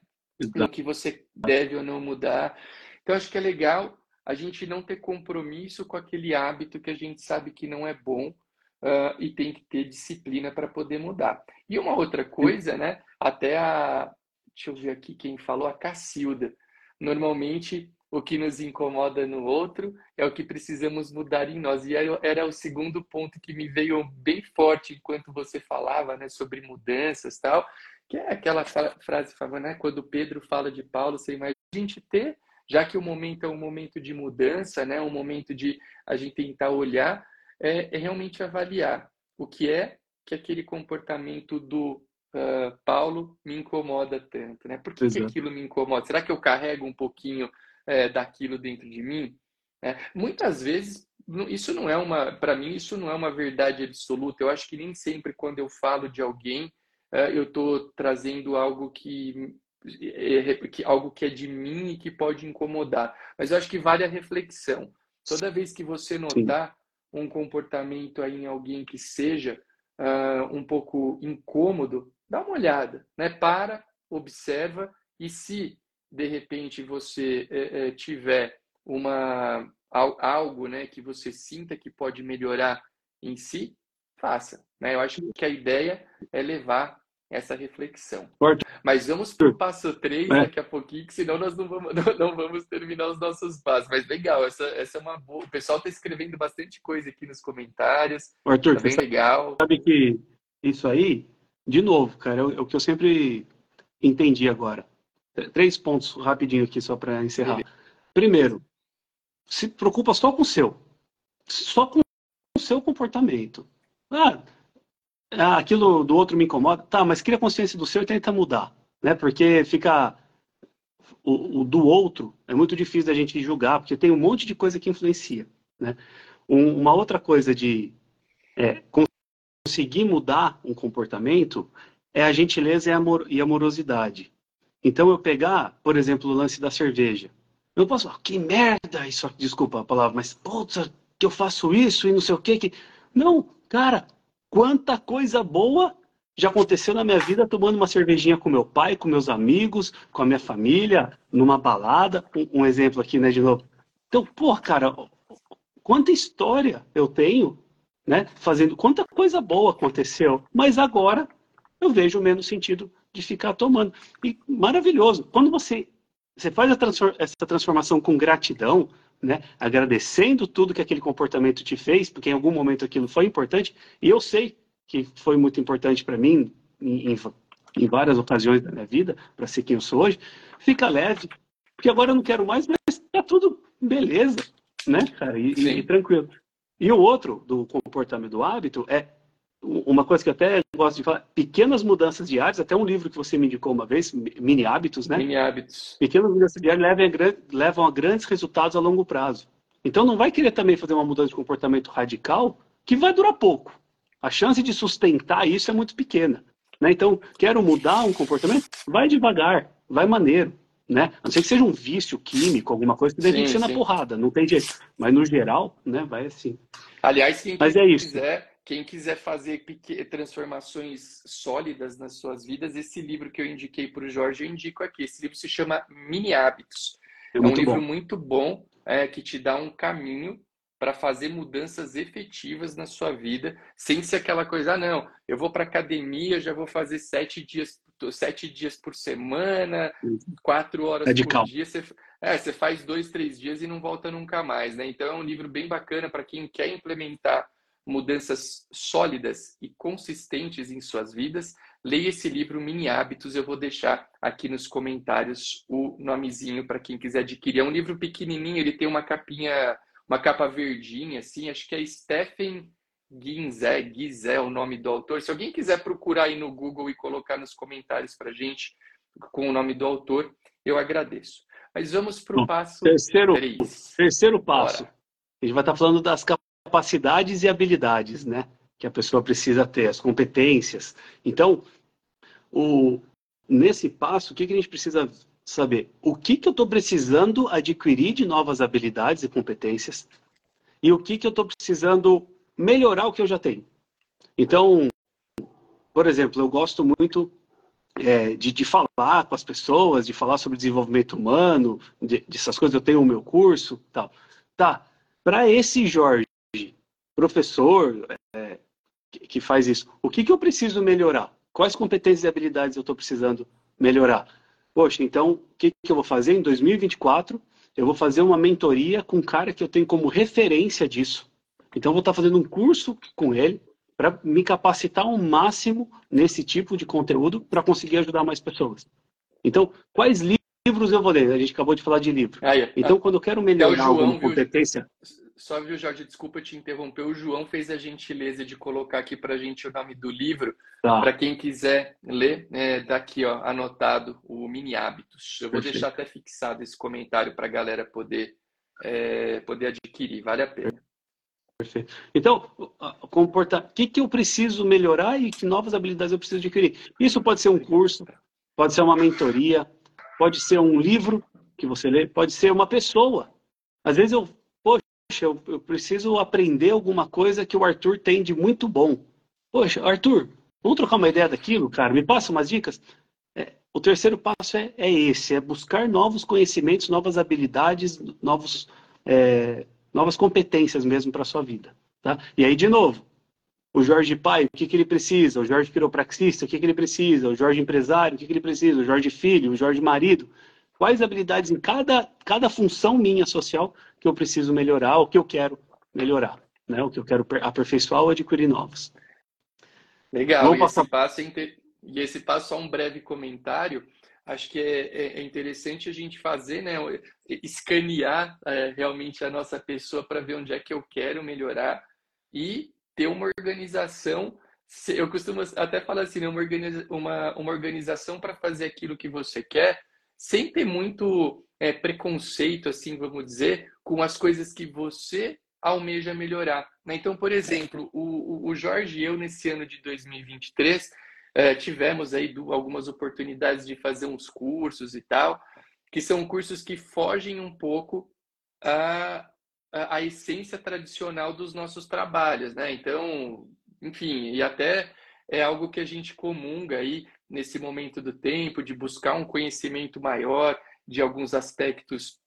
No que você deve ou não mudar. Então, acho que é legal a gente não ter compromisso com aquele hábito que a gente sabe que não é bom uh, e tem que ter disciplina para poder mudar. E uma outra coisa, né? Até a. Deixa eu ver aqui quem falou, a Cacilda. Normalmente o que nos incomoda no outro é o que precisamos mudar em nós. E era o segundo ponto que me veio bem forte enquanto você falava né, sobre mudanças tal, que é aquela frase famosa, né, quando Pedro fala de Paulo, você imagina a gente ter, já que o momento é um momento de mudança, né, um momento de a gente tentar olhar, é, é realmente avaliar o que é que aquele comportamento do uh, Paulo me incomoda tanto, né? Por que, que aquilo me incomoda? Será que eu carrego um pouquinho é, daquilo dentro de mim. Né? Muitas vezes, isso não é uma, para mim, isso não é uma verdade absoluta. Eu acho que nem sempre quando eu falo de alguém, é, eu estou trazendo algo que, é, que, algo que é de mim e que pode incomodar. Mas eu acho que vale a reflexão. Toda vez que você notar Sim. um comportamento aí em alguém que seja uh, um pouco incômodo, dá uma olhada, né? Para, observa e se de repente você é, é, tiver uma algo né, que você sinta que pode melhorar em si, faça. Né? Eu acho que a ideia é levar essa reflexão. Mas vamos para o passo 3 é. daqui a pouquinho, que senão nós não vamos, não, não, vamos terminar os nossos passos. Mas legal, essa, essa é uma boa. O pessoal está escrevendo bastante coisa aqui nos comentários. Arthur, tá bem legal. Sabe que isso aí, de novo, cara, é o, é o que eu sempre entendi agora. Três pontos rapidinho aqui só para encerrar. Primeiro, se preocupa só com o seu. Só com o seu comportamento. Ah, ah, aquilo do outro me incomoda. Tá, mas cria consciência do seu e tenta mudar. Né? Porque fica. O, o do outro é muito difícil da gente julgar, porque tem um monte de coisa que influencia. Né? Um, uma outra coisa de é, conseguir mudar um comportamento é a gentileza e a, amor, e a amorosidade. Então eu pegar, por exemplo, o lance da cerveja. Eu posso falar, que merda isso, desculpa a palavra, mas puta, que eu faço isso e não sei o que. que... Não, cara, quanta coisa boa já aconteceu na minha vida tomando uma cervejinha com meu pai, com meus amigos, com a minha família, numa balada. Um, um exemplo aqui, né, de novo. Então, pô, cara, quanta história eu tenho, né, fazendo, quanta coisa boa aconteceu, mas agora eu vejo menos sentido de ficar tomando. E maravilhoso. Quando você, você faz essa transformação com gratidão, né, agradecendo tudo que aquele comportamento te fez, porque em algum momento aquilo foi importante, e eu sei que foi muito importante para mim em, em, em, várias ocasiões da minha vida, para ser quem eu sou hoje, fica leve, porque agora eu não quero mais, mas tá tudo beleza, né, cara, e, e, e tranquilo. E o outro do comportamento do hábito é uma coisa que eu até gosto de falar, pequenas mudanças diárias, até um livro que você me indicou uma vez, Mini Hábitos, né? Mini Hábitos. Pequenas mudanças diárias levam a, levam a grandes resultados a longo prazo. Então não vai querer também fazer uma mudança de comportamento radical que vai durar pouco. A chance de sustentar isso é muito pequena. Né? Então, quero mudar um comportamento? Vai devagar, vai maneiro. Né? A não ser que seja um vício químico, alguma coisa que deve sim, ser sim. na porrada, não tem jeito. Mas no geral, né, vai assim. Aliás, quem Mas é isso. Quem quiser fazer transformações sólidas nas suas vidas, esse livro que eu indiquei para o Jorge, eu indico aqui. Esse livro se chama Mini Hábitos. É, é um livro bom. muito bom, é, que te dá um caminho para fazer mudanças efetivas na sua vida, sem ser aquela coisa, ah, não, eu vou para academia, já vou fazer sete dias, sete dias por semana, quatro horas Radical. por dia. Você, é, você faz dois, três dias e não volta nunca mais, né? Então é um livro bem bacana para quem quer implementar mudanças sólidas e consistentes em suas vidas, leia esse livro Mini Hábitos. Eu vou deixar aqui nos comentários o nomezinho para quem quiser adquirir. É um livro pequenininho, ele tem uma capinha, uma capa verdinha, assim. Acho que é Stephen Ginzé, Gizé é o nome do autor. Se alguém quiser procurar aí no Google e colocar nos comentários para gente com o nome do autor, eu agradeço. Mas vamos para o passo terceiro, 3. Terceiro passo. Bora. A gente vai estar falando das capacidades e habilidades, né? Que a pessoa precisa ter, as competências. Então, o, nesse passo, o que, que a gente precisa saber? O que, que eu estou precisando adquirir de novas habilidades e competências e o que, que eu estou precisando melhorar o que eu já tenho. Então, por exemplo, eu gosto muito é, de, de falar com as pessoas, de falar sobre desenvolvimento humano, de, dessas coisas, eu tenho o meu curso, tal. Tá, para esse Jorge, professor é, que faz isso, o que, que eu preciso melhorar? Quais competências e habilidades eu estou precisando melhorar? Poxa, então, o que, que eu vou fazer em 2024? Eu vou fazer uma mentoria com um cara que eu tenho como referência disso. Então, eu vou estar fazendo um curso com ele para me capacitar ao máximo nesse tipo de conteúdo para conseguir ajudar mais pessoas. Então, quais livros eu vou ler? A gente acabou de falar de livro. Aí, então, quando eu quero melhorar João, alguma competência... Viu? Só viu, Jorge, desculpa te interromper. O João fez a gentileza de colocar aqui para a gente o nome do livro. Tá. Para quem quiser ler, é, daqui ó, anotado o Mini Hábitos. Eu vou Perfeito. deixar até fixado esse comentário para a galera poder, é, poder adquirir. Vale a pena. Perfeito. Então, comportar, o que, que eu preciso melhorar e que novas habilidades eu preciso adquirir? Isso pode ser um curso, pode ser uma mentoria, pode ser um livro que você lê, pode ser uma pessoa. Às vezes eu poxa, eu, eu preciso aprender alguma coisa que o Arthur tem de muito bom. Poxa, Arthur, vamos trocar uma ideia daquilo, cara? Me passa umas dicas? É, o terceiro passo é, é, esse, é buscar novos conhecimentos, novas habilidades, novos, é, novas competências mesmo para a sua vida. Tá? E aí, de novo, o Jorge pai, o que, que ele precisa? O Jorge quiropraxista, o que, que ele precisa? O Jorge empresário, o que, que ele precisa? O Jorge filho, o Jorge marido. Quais habilidades em cada, cada função minha social que eu preciso melhorar, o que eu quero melhorar, né? o que eu quero aperfeiçoar ou adquirir novos. Legal, Vamos e, passar... esse passo é inter... e esse passo, só um breve comentário, acho que é, é, é interessante a gente fazer, né, escanear é, realmente a nossa pessoa para ver onde é que eu quero melhorar e ter uma organização. Eu costumo até falar assim, né, uma, organiza... uma, uma organização para fazer aquilo que você quer, sem ter muito é, preconceito, assim, vamos dizer, com as coisas que você almeja melhorar. Né? Então, por exemplo, o, o Jorge e eu, nesse ano de 2023, é, tivemos aí algumas oportunidades de fazer uns cursos e tal, que são cursos que fogem um pouco a, a, a essência tradicional dos nossos trabalhos, né? Então, enfim, e até é algo que a gente comunga aí nesse momento do tempo, de buscar um conhecimento maior de alguns aspectos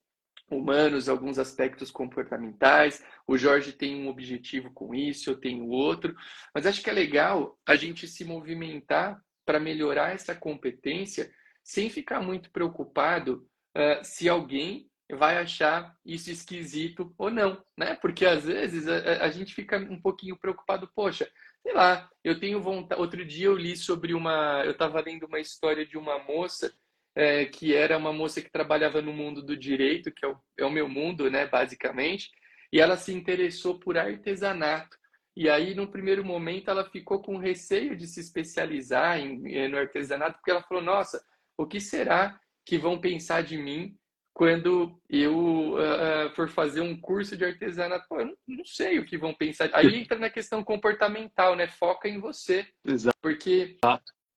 humanos, alguns aspectos comportamentais. O Jorge tem um objetivo com isso, eu tenho outro. Mas acho que é legal a gente se movimentar para melhorar essa competência sem ficar muito preocupado uh, se alguém vai achar isso esquisito ou não, né? Porque às vezes a, a gente fica um pouquinho preocupado, poxa, sei lá, eu tenho vontade. Outro dia eu li sobre uma. Eu estava lendo uma história de uma moça é, que era uma moça que trabalhava no mundo do direito, que é o, é o meu mundo, né, basicamente, e ela se interessou por artesanato. E aí, no primeiro momento, ela ficou com receio de se especializar em, eh, no artesanato, porque ela falou: Nossa, o que será que vão pensar de mim quando eu uh, for fazer um curso de artesanato, pô, eu não, não, sei o que vão pensar. Aí entra na questão comportamental, né? Foca em você. Exato. Porque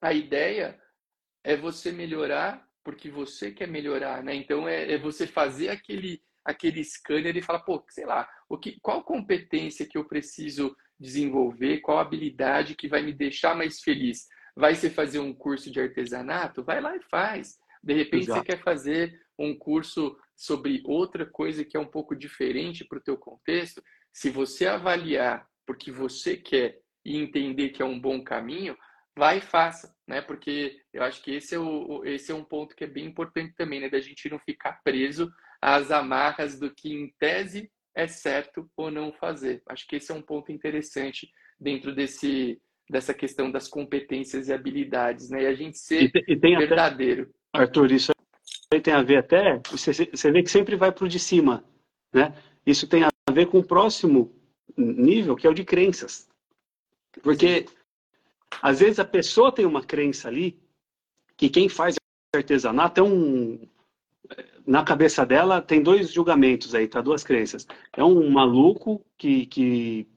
a ideia é você melhorar porque você quer melhorar, né? Então é, é você fazer aquele aquele scanner e falar, pô, sei lá, o que, qual competência que eu preciso desenvolver, qual habilidade que vai me deixar mais feliz? Vai ser fazer um curso de artesanato? Vai lá e faz. De repente Exato. você quer fazer um curso sobre outra coisa que é um pouco diferente para o teu contexto, se você avaliar porque você quer e entender que é um bom caminho, vai e faça, né? Porque eu acho que esse é, o, esse é um ponto que é bem importante também, né? Da gente não ficar preso às amarras do que em tese é certo ou não fazer. Acho que esse é um ponto interessante dentro desse dessa questão das competências e habilidades, né? E a gente ser e tem, e verdadeiro. Até, Arthur, isso tem a ver até, você, você vê que sempre vai para o de cima, né? Isso tem a ver com o próximo nível, que é o de crenças. Porque, às vezes, a pessoa tem uma crença ali, que quem faz artesanato é um... Na cabeça dela tem dois julgamentos aí, tá? Duas crenças. É um maluco que, que,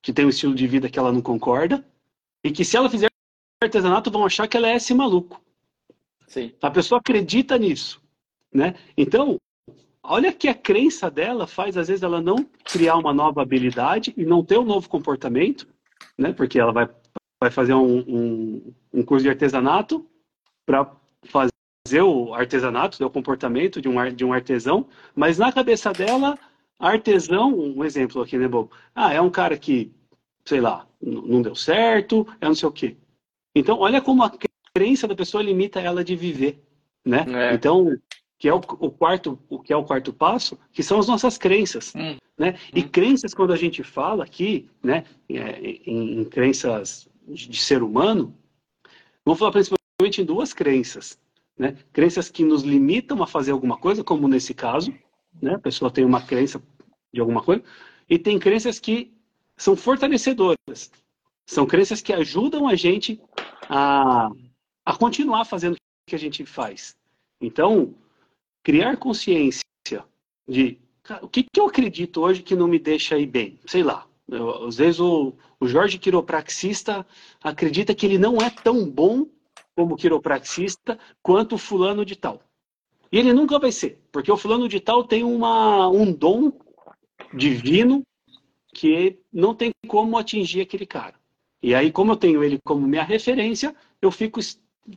que tem um estilo de vida que ela não concorda, e que se ela fizer artesanato, vão achar que ela é esse maluco. Sim. A pessoa acredita nisso, né? Então, olha que a crença dela faz às vezes ela não criar uma nova habilidade e não ter um novo comportamento, né? Porque ela vai, vai fazer um, um, um curso de artesanato para fazer o artesanato, né, o comportamento de um, de um artesão, mas na cabeça dela, artesão, um exemplo aqui, né, Bob? Ah, é um cara que, sei lá, não deu certo, é não sei o quê. Então, olha como a crença da pessoa limita ela de viver, né? É. Então, que é o, o, quarto, o que é o quarto passo, que são as nossas crenças, hum. né? E hum. crenças quando a gente fala aqui, né, é, em, em crenças de, de ser humano, vamos falar principalmente em duas crenças, né? Crenças que nos limitam a fazer alguma coisa, como nesse caso, né? A pessoa tem uma crença de alguma coisa, e tem crenças que são fortalecedoras. São crenças que ajudam a gente a, a continuar fazendo o que a gente faz. Então, criar consciência de o que, que eu acredito hoje que não me deixa ir bem. Sei lá. Eu, às vezes o, o Jorge quiropraxista acredita que ele não é tão bom como quiropraxista quanto o fulano de tal. E ele nunca vai ser, porque o fulano de tal tem uma, um dom divino que não tem como atingir aquele cara. E aí, como eu tenho ele como minha referência, eu fico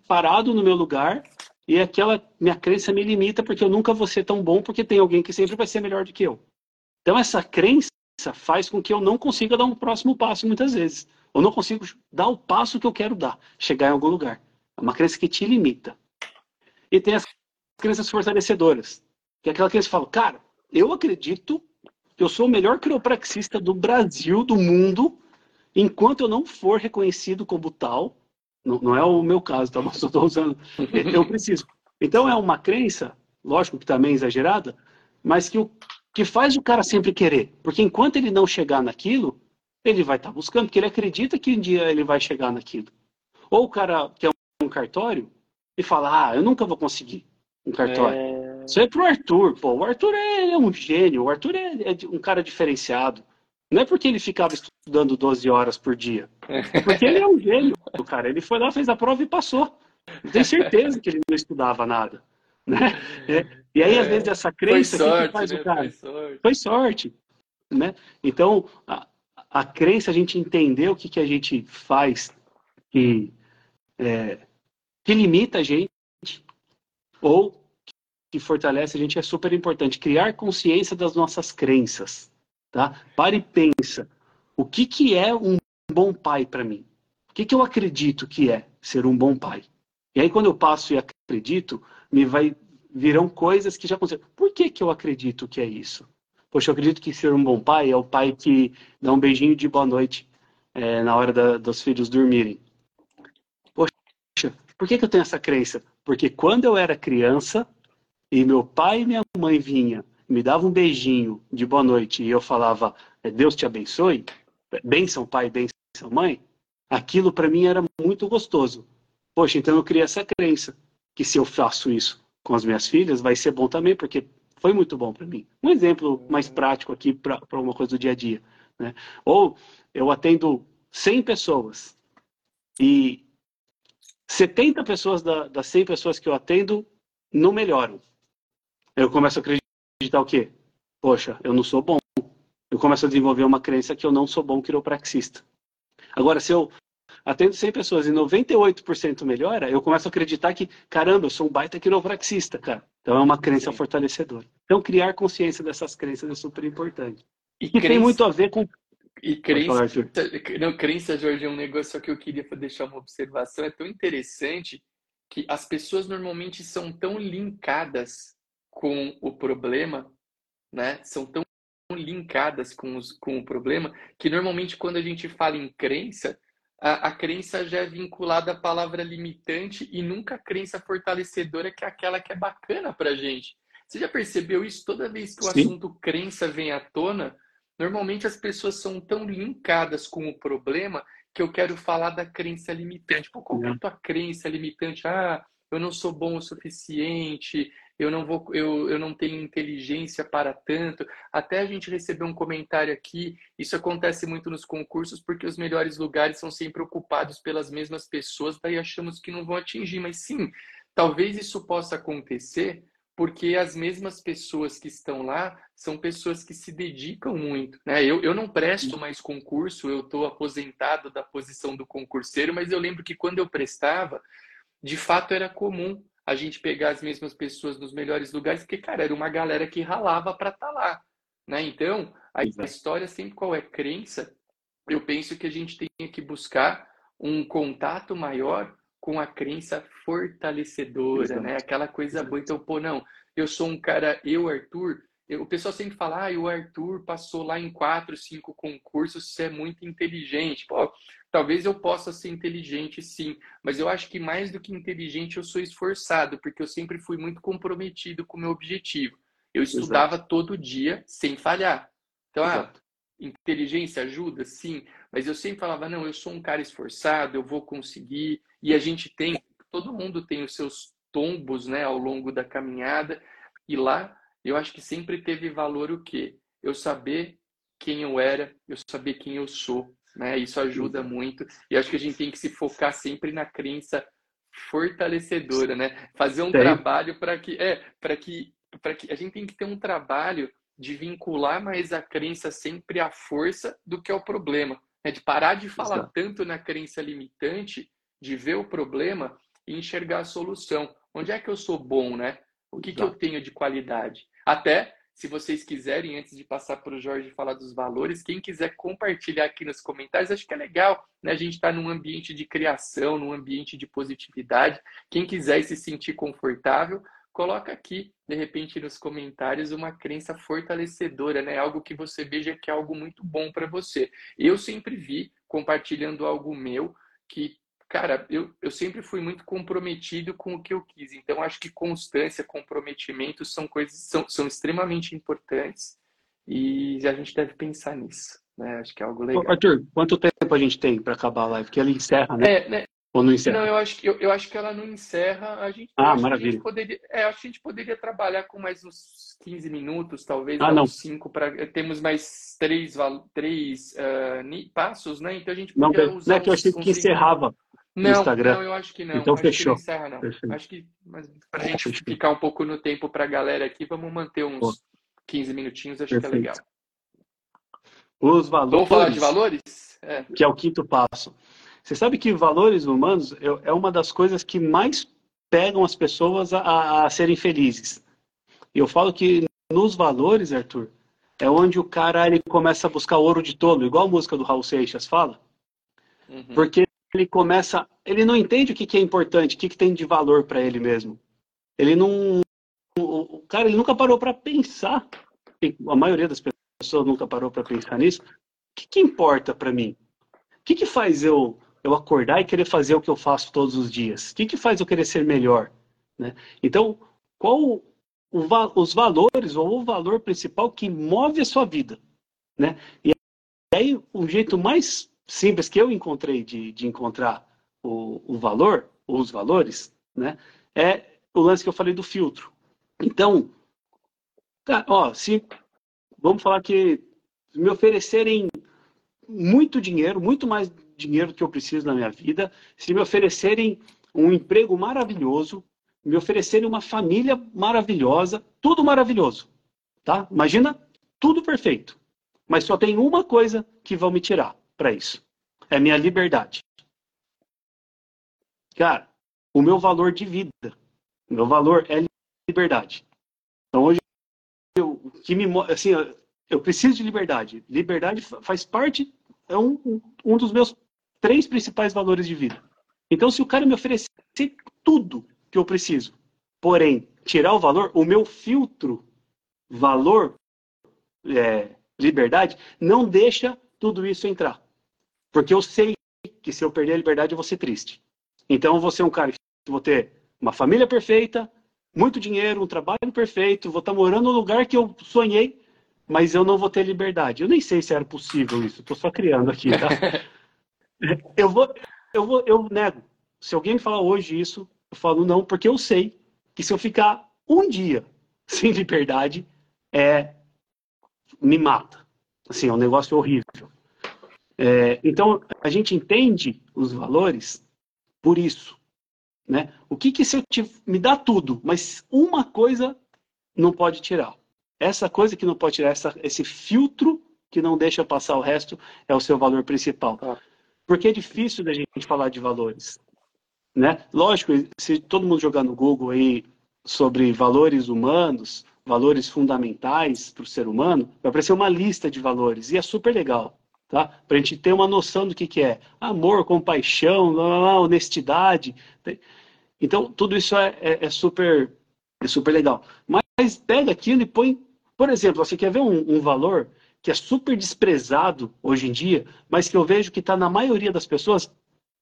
parado no meu lugar e aquela minha crença me limita porque eu nunca vou ser tão bom porque tem alguém que sempre vai ser melhor do que eu. Então, essa crença faz com que eu não consiga dar um próximo passo muitas vezes. Ou não consigo dar o passo que eu quero dar, chegar em algum lugar. É uma crença que te limita. E tem as crenças fortalecedoras, que é aquela crença que fala, cara, eu acredito que eu sou o melhor quiropraxista do Brasil, do mundo, enquanto eu não for reconhecido como tal. Não, não é o meu caso, tá? Mas eu estou usando. Eu preciso. Então é uma crença, lógico que também exagerada, mas que, o, que faz o cara sempre querer. Porque enquanto ele não chegar naquilo, ele vai estar tá buscando, porque ele acredita que um dia ele vai chegar naquilo. Ou o cara que é um cartório e fala, ah, eu nunca vou conseguir um cartório. É... Isso é pro Arthur, pô. O Arthur é, é um gênio, o Arthur é, é, um cara diferenciado. Não é porque ele ficava estudando 12 horas por dia. É porque ele é um gênio, cara. Ele foi lá, fez a prova e passou. Eu tenho certeza que ele não estudava nada. Né? É. E aí, às é. vezes, essa crença foi sorte, que faz né? o cara. Foi sorte. Foi sorte né? Então, a, a crença, a gente entender o que, que a gente faz que é, que limita a gente ou que fortalece a gente é super importante. Criar consciência das nossas crenças, tá? Pare e pensa. O que, que é um bom pai para mim? O que, que eu acredito que é ser um bom pai? E aí, quando eu passo e acredito, me vai virão coisas que já aconteceram. Por que, que eu acredito que é isso? Poxa, eu acredito que ser um bom pai é o pai que dá um beijinho de boa noite é, na hora da, dos filhos dormirem. Por que, que eu tenho essa crença? Porque quando eu era criança e meu pai e minha mãe vinham, me davam um beijinho de boa noite e eu falava, é, Deus te abençoe, benção pai, benção mãe, aquilo para mim era muito gostoso. Poxa, então eu criei essa crença que se eu faço isso com as minhas filhas, vai ser bom também, porque foi muito bom para mim. Um exemplo mais prático aqui para uma coisa do dia a dia. Né? Ou eu atendo 100 pessoas e 70 pessoas da, das 100 pessoas que eu atendo não melhoram. Eu começo a acreditar o quê? Poxa, eu não sou bom. Eu começo a desenvolver uma crença que eu não sou bom quiropraxista. Agora, se eu atendo 100 pessoas e 98% melhora, eu começo a acreditar que, caramba, eu sou um baita quiropraxista, cara. Então é uma crença Sim. fortalecedora. Então, criar consciência dessas crenças é super importante. E, e crença... tem muito a ver com e crença, não, crença, Jorge, é um negócio que eu queria deixar uma observação. É tão interessante que as pessoas normalmente são tão linkadas com o problema, né? São tão linkadas com, os, com o problema que normalmente quando a gente fala em crença, a, a crença já é vinculada à palavra limitante e nunca a crença fortalecedora, que é aquela que é bacana pra gente. Você já percebeu isso? Toda vez que o Sim. assunto crença vem à tona, Normalmente as pessoas são tão linkadas com o problema que eu quero falar da crença limitante. Pô, qual é a tua crença limitante? Ah, eu não sou bom o suficiente, eu não vou, eu, eu não tenho inteligência para tanto. Até a gente recebeu um comentário aqui, isso acontece muito nos concursos porque os melhores lugares são sempre ocupados pelas mesmas pessoas, daí achamos que não vão atingir, mas sim, talvez isso possa acontecer porque as mesmas pessoas que estão lá são pessoas que se dedicam muito. Né? Eu, eu não presto mais concurso, eu estou aposentado da posição do concurseiro, mas eu lembro que quando eu prestava, de fato era comum a gente pegar as mesmas pessoas nos melhores lugares, porque, cara, era uma galera que ralava para estar tá lá. Né? Então, a história sempre qual é crença, eu penso que a gente tem que buscar um contato maior com a crença fortalecedora, Exato. né? Aquela coisa Exato. boa. Então, pô, não, eu sou um cara, eu, Arthur, o pessoal sempre fala, ah, o Arthur passou lá em quatro, cinco concursos, você é muito inteligente. Pô, talvez eu possa ser inteligente, sim, mas eu acho que mais do que inteligente, eu sou esforçado, porque eu sempre fui muito comprometido com o meu objetivo. Eu estudava Exato. todo dia, sem falhar. Então, ah, inteligência ajuda? Sim, mas eu sempre falava, não, eu sou um cara esforçado, eu vou conseguir. E a gente tem, todo mundo tem os seus tombos, né, ao longo da caminhada. E lá, eu acho que sempre teve valor o quê? Eu saber quem eu era, eu saber quem eu sou, né? Isso ajuda muito. E acho que a gente tem que se focar sempre na crença fortalecedora, né? Fazer um trabalho para que é, para que para que a gente tem que ter um trabalho de vincular mais a crença sempre à força do que ao problema. É de parar de falar Exato. tanto na crença limitante, de ver o problema e enxergar a solução. Onde é que eu sou bom, né? O que, que eu tenho de qualidade? Até, se vocês quiserem, antes de passar para o Jorge falar dos valores, quem quiser compartilhar aqui nos comentários, acho que é legal. Né? A gente está num ambiente de criação, num ambiente de positividade. Quem quiser se sentir confortável, coloca aqui, de repente, nos comentários uma crença fortalecedora, né? Algo que você veja que é algo muito bom para você. Eu sempre vi, compartilhando algo meu, que, cara, eu, eu sempre fui muito comprometido com o que eu quis. Então, acho que constância, comprometimento são coisas são, são extremamente importantes e a gente deve pensar nisso. Né? Acho que é algo legal. Arthur, quanto tempo a gente tem para acabar a live? Porque ela encerra, né? É, né? Ou não encerra? Não, eu acho que, eu, eu acho que ela não encerra. A gente, ah, maravilha. A gente poderia, é, acho que a gente poderia trabalhar com mais uns 15 minutos, talvez, ah, não. cinco para temos mais três, três uh, passos, né? Então a gente poderia não, usar. Não é que eu achei que encerrava. No não, Instagram. não, eu acho que não. Então acho fechou. Que encerra, não. Perfeito. Acho que, mas pra gente ficar um pouco no tempo para a galera aqui, vamos manter uns Pô. 15 minutinhos, acho Perfeito. que é legal. Os valores. Vamos falar de valores? É. Que é o quinto passo. Você sabe que valores humanos é uma das coisas que mais pegam as pessoas a, a serem felizes. E eu falo que nos valores, Arthur, é onde o cara ele começa a buscar ouro de tolo, igual a música do Raul Seixas fala. Uhum. Porque ele começa, ele não entende o que, que é importante, o que, que tem de valor para ele mesmo. Ele não, o cara ele nunca parou para pensar. A maioria das pessoas nunca parou para pensar nisso. O que, que importa para mim? O que, que faz eu eu acordar e querer fazer o que eu faço todos os dias? O que, que faz eu querer ser melhor? Né? Então, qual o, os valores ou o valor principal que move a sua vida? Né? E aí, o jeito mais simples que eu encontrei de, de encontrar o, o valor, ou os valores, né, é o lance que eu falei do filtro. Então, cara, ó, se vamos falar que me oferecerem muito dinheiro, muito mais dinheiro que eu preciso na minha vida, se me oferecerem um emprego maravilhoso, me oferecerem uma família maravilhosa, tudo maravilhoso, tá? Imagina tudo perfeito. Mas só tem uma coisa que vão me tirar para isso. É minha liberdade. Cara, o meu valor de vida, meu valor é liberdade. Então hoje eu, que me assim, eu preciso de liberdade. Liberdade faz parte é um, um dos meus três principais valores de vida. Então, se o cara me oferecer tudo que eu preciso, porém, tirar o valor, o meu filtro, valor, é, liberdade, não deixa tudo isso entrar. Porque eu sei que se eu perder a liberdade, eu vou ser triste. Então, eu vou ser um cara que vou ter uma família perfeita, muito dinheiro, um trabalho perfeito, vou estar morando no lugar que eu sonhei, mas eu não vou ter liberdade. Eu nem sei se era possível isso, estou só criando aqui, tá? Eu vou, eu vou, eu nego. Se alguém me falar hoje isso, eu falo não, porque eu sei que se eu ficar um dia sem liberdade, é me mata. Assim, é um negócio horrível. É, então, a gente entende os valores por isso. Né? O que, que se eu te, me dá tudo, mas uma coisa não pode tirar? Essa coisa que não pode tirar, essa, esse filtro que não deixa passar o resto, é o seu valor principal. Ah. Porque é difícil da gente falar de valores. Né? Lógico, se todo mundo jogar no Google aí sobre valores humanos, valores fundamentais para o ser humano, vai aparecer uma lista de valores e é super legal, tá? Para a gente ter uma noção do que, que é amor, compaixão, honestidade. Então, tudo isso é, é, é, super, é super legal. Mas pega aquilo e põe, por exemplo, você quer ver um, um valor que é super desprezado hoje em dia, mas que eu vejo que está na maioria das pessoas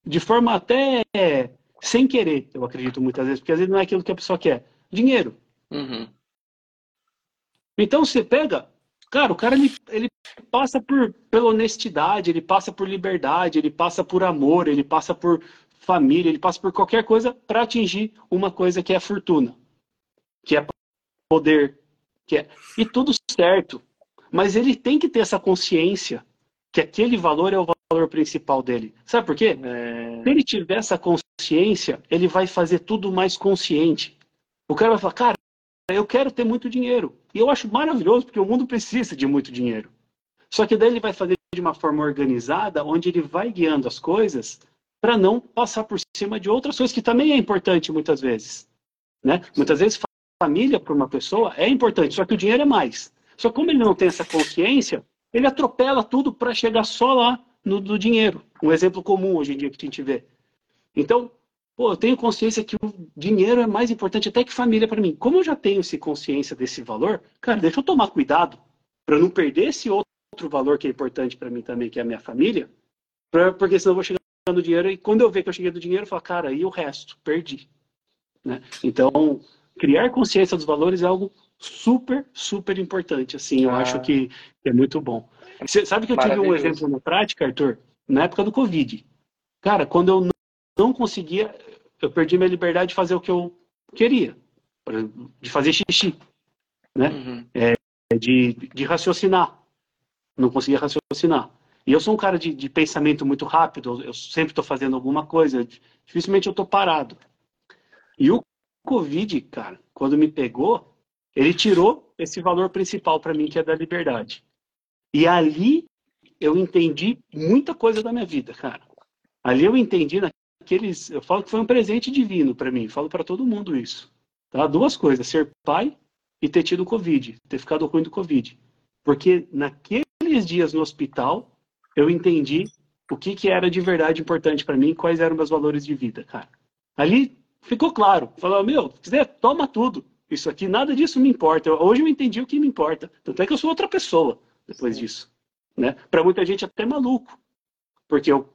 de forma até sem querer, eu acredito muitas vezes, porque às vezes não é aquilo que a pessoa quer. Dinheiro. Uhum. Então você pega, cara, o cara ele, ele passa por pela honestidade, ele passa por liberdade, ele passa por amor, ele passa por família, ele passa por qualquer coisa para atingir uma coisa que é fortuna, que é poder, que é e tudo certo. Mas ele tem que ter essa consciência que aquele valor é o valor principal dele. Sabe por quê? É... Se ele tiver essa consciência, ele vai fazer tudo mais consciente. O cara vai falar, cara, eu quero ter muito dinheiro. E eu acho maravilhoso, porque o mundo precisa de muito dinheiro. Só que daí ele vai fazer de uma forma organizada, onde ele vai guiando as coisas para não passar por cima de outras coisas, que também é importante muitas vezes. Né? Muitas vezes, família para uma pessoa é importante, só que o dinheiro é mais. Só que como ele não tem essa consciência, ele atropela tudo para chegar só lá no do dinheiro. Um exemplo comum hoje em dia que a gente vê. Então, Pô, eu tenho consciência que o dinheiro é mais importante até que família para mim. Como eu já tenho essa consciência desse valor, cara, deixa eu tomar cuidado para não perder esse outro valor que é importante para mim também, que é a minha família, pra, porque senão eu vou chegar no dinheiro e quando eu ver que eu cheguei do dinheiro, eu falo, cara, e o resto? Perdi. Né? Então, criar consciência dos valores é algo super, super importante. Assim, eu ah. acho que é muito bom. Você sabe que eu tive um exemplo na prática, Arthur, na época do Covid. Cara, quando eu não conseguia, eu perdi minha liberdade de fazer o que eu queria, de fazer xixi, né? Uhum. É, de, de raciocinar. Não conseguia raciocinar. E eu sou um cara de, de pensamento muito rápido, eu sempre estou fazendo alguma coisa, dificilmente eu estou parado. E o Covid, cara, quando me pegou, ele tirou esse valor principal para mim, que é da liberdade. E ali eu entendi muita coisa da minha vida, cara. Ali eu entendi aqueles. Eu falo que foi um presente divino para mim, falo para todo mundo isso. Tá? Duas coisas: ser pai e ter tido Covid, ter ficado ruim do Covid. Porque naqueles dias no hospital, eu entendi o que, que era de verdade importante para mim, quais eram meus valores de vida, cara. Ali ficou claro. Falou, meu, se quiser, toma tudo. Isso aqui, nada disso me importa. Hoje eu entendi o que me importa. Tanto é que eu sou outra pessoa depois Sim. disso. Né? Para muita gente até maluco. Porque eu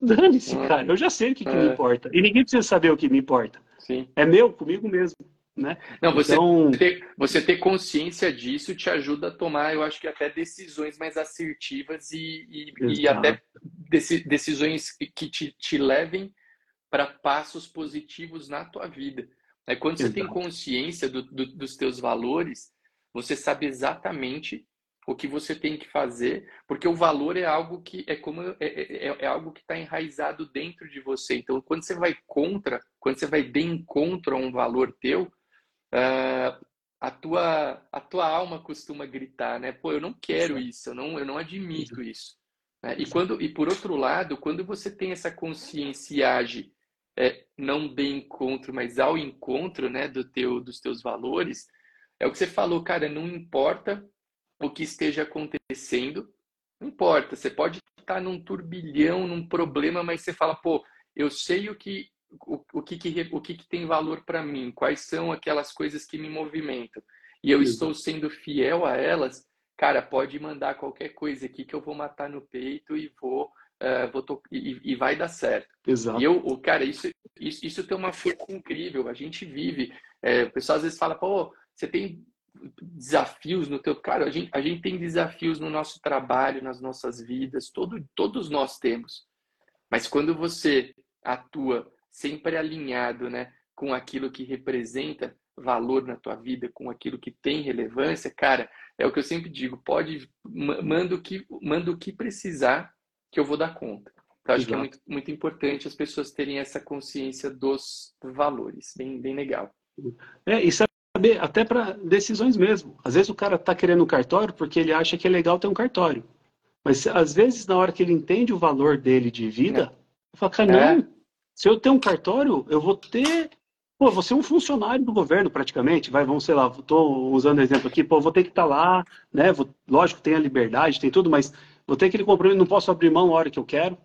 Dane-se, ah, cara. Eu já sei o que, que me é. importa. E ninguém precisa saber o que me importa. Sim. É meu, comigo mesmo. Né? Não, você, então... ter, você ter consciência disso te ajuda a tomar, eu acho que até decisões mais assertivas e, e, e até decisões que te, te levem para passos positivos na tua vida. É quando você Exato. tem consciência do, do, dos teus valores, você sabe exatamente o que você tem que fazer, porque o valor é algo que é como é, é, é, é algo que está enraizado dentro de você. Então, quando você vai contra, quando você vai de encontro a um valor teu, uh, a tua a tua alma costuma gritar, né? Pô, eu não quero isso, eu não eu não admito isso. Né? E quando e por outro lado, quando você tem essa consciência e age é, não de encontro, mas ao encontro, né, do teu dos teus valores, é o que você falou, cara, não importa o que esteja acontecendo. Não importa, você pode estar num turbilhão, num problema, mas você fala, pô, eu sei o que o, o que, que o que, que tem valor para mim, quais são aquelas coisas que me movimentam. E eu Sim. estou sendo fiel a elas, cara, pode mandar qualquer coisa aqui que eu vou matar no peito e vou, uh, vou to... e, e, vai dar certo. Exato. E eu, o cara, isso, isso, isso tem uma força incrível. A gente vive. É, o pessoal às vezes fala, pô, você tem desafios no teu. Cara, a gente, a gente tem desafios no nosso trabalho, nas nossas vidas, todo, todos nós temos. Mas quando você atua sempre alinhado né, com aquilo que representa valor na tua vida, com aquilo que tem relevância, cara, é o que eu sempre digo, pode, manda o que, manda o que precisar que eu vou dar conta. Então, acho Exato. que é muito, muito importante as pessoas terem essa consciência dos valores, bem, bem legal. É, isso saber, até para decisões mesmo. Às vezes o cara está querendo um cartório porque ele acha que é legal ter um cartório. Mas às vezes, na hora que ele entende o valor dele de vida, é. fala, cara, não, Se eu tenho um cartório, eu vou ter. Pô, vou ser um funcionário do governo praticamente. Vai, vamos, sei lá, estou usando exemplo aqui, pô, vou ter que estar tá lá, né? Vou, lógico, tem a liberdade, tem tudo, mas vou ter aquele compromisso, não posso abrir mão a hora que eu quero,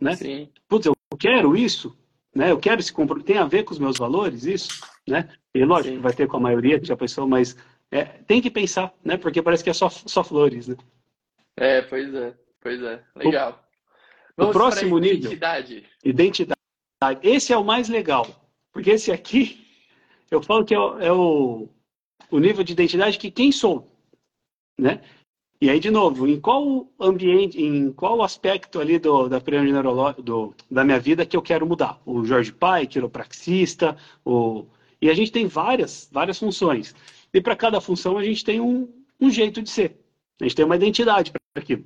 né? Sim. Putz, eu quero isso, né? Eu quero esse compromisso, tem a ver com os meus valores, isso, né? E lógico, Sim. vai ter com a maioria que já pensou, mas é, tem que pensar, né? Porque parece que é só, só flores, né? É, pois é, pois é. Legal. O, o próximo nível. Identidade. Identidade. Esse é o mais legal. Porque esse aqui, eu falo que é, o, é o, o nível de identidade que quem sou, né? E aí, de novo, em qual ambiente, em qual aspecto ali do, da do, da minha vida que eu quero mudar? O Jorge Pai, quiropraxista, o... e a gente tem várias, várias funções. E para cada função a gente tem um, um jeito de ser. A gente tem uma identidade para aquilo.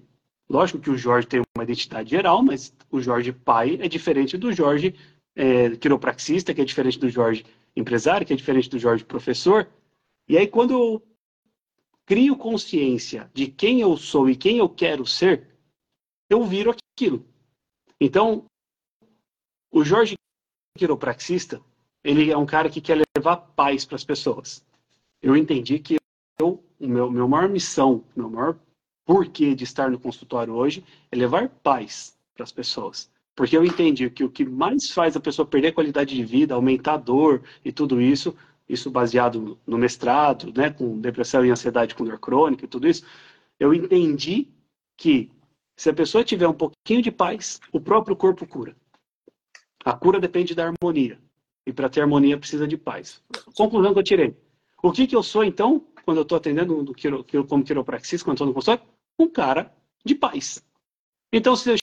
Lógico que o Jorge tem uma identidade geral, mas o Jorge pai é diferente do Jorge é, quiropraxista, que é diferente do Jorge empresário, que é diferente do Jorge professor. E aí, quando eu crio consciência de quem eu sou e quem eu quero ser, eu viro aquilo. Então, o Jorge quiropraxista, ele é um cara que quer levar paz para as pessoas eu entendi que eu, meu, meu maior missão, meu maior porquê de estar no consultório hoje é levar paz para as pessoas. Porque eu entendi que o que mais faz a pessoa perder a qualidade de vida, aumentar a dor e tudo isso, isso baseado no mestrado, né, com depressão e ansiedade com dor crônica e tudo isso, eu entendi que se a pessoa tiver um pouquinho de paz, o próprio corpo cura. A cura depende da harmonia. E para ter harmonia precisa de paz. Conclusão que eu tirei. O que, que eu sou, então, quando eu estou atendendo do quiro, como quiropraxista, quando estou no consultório? Um cara de paz. Então, se eu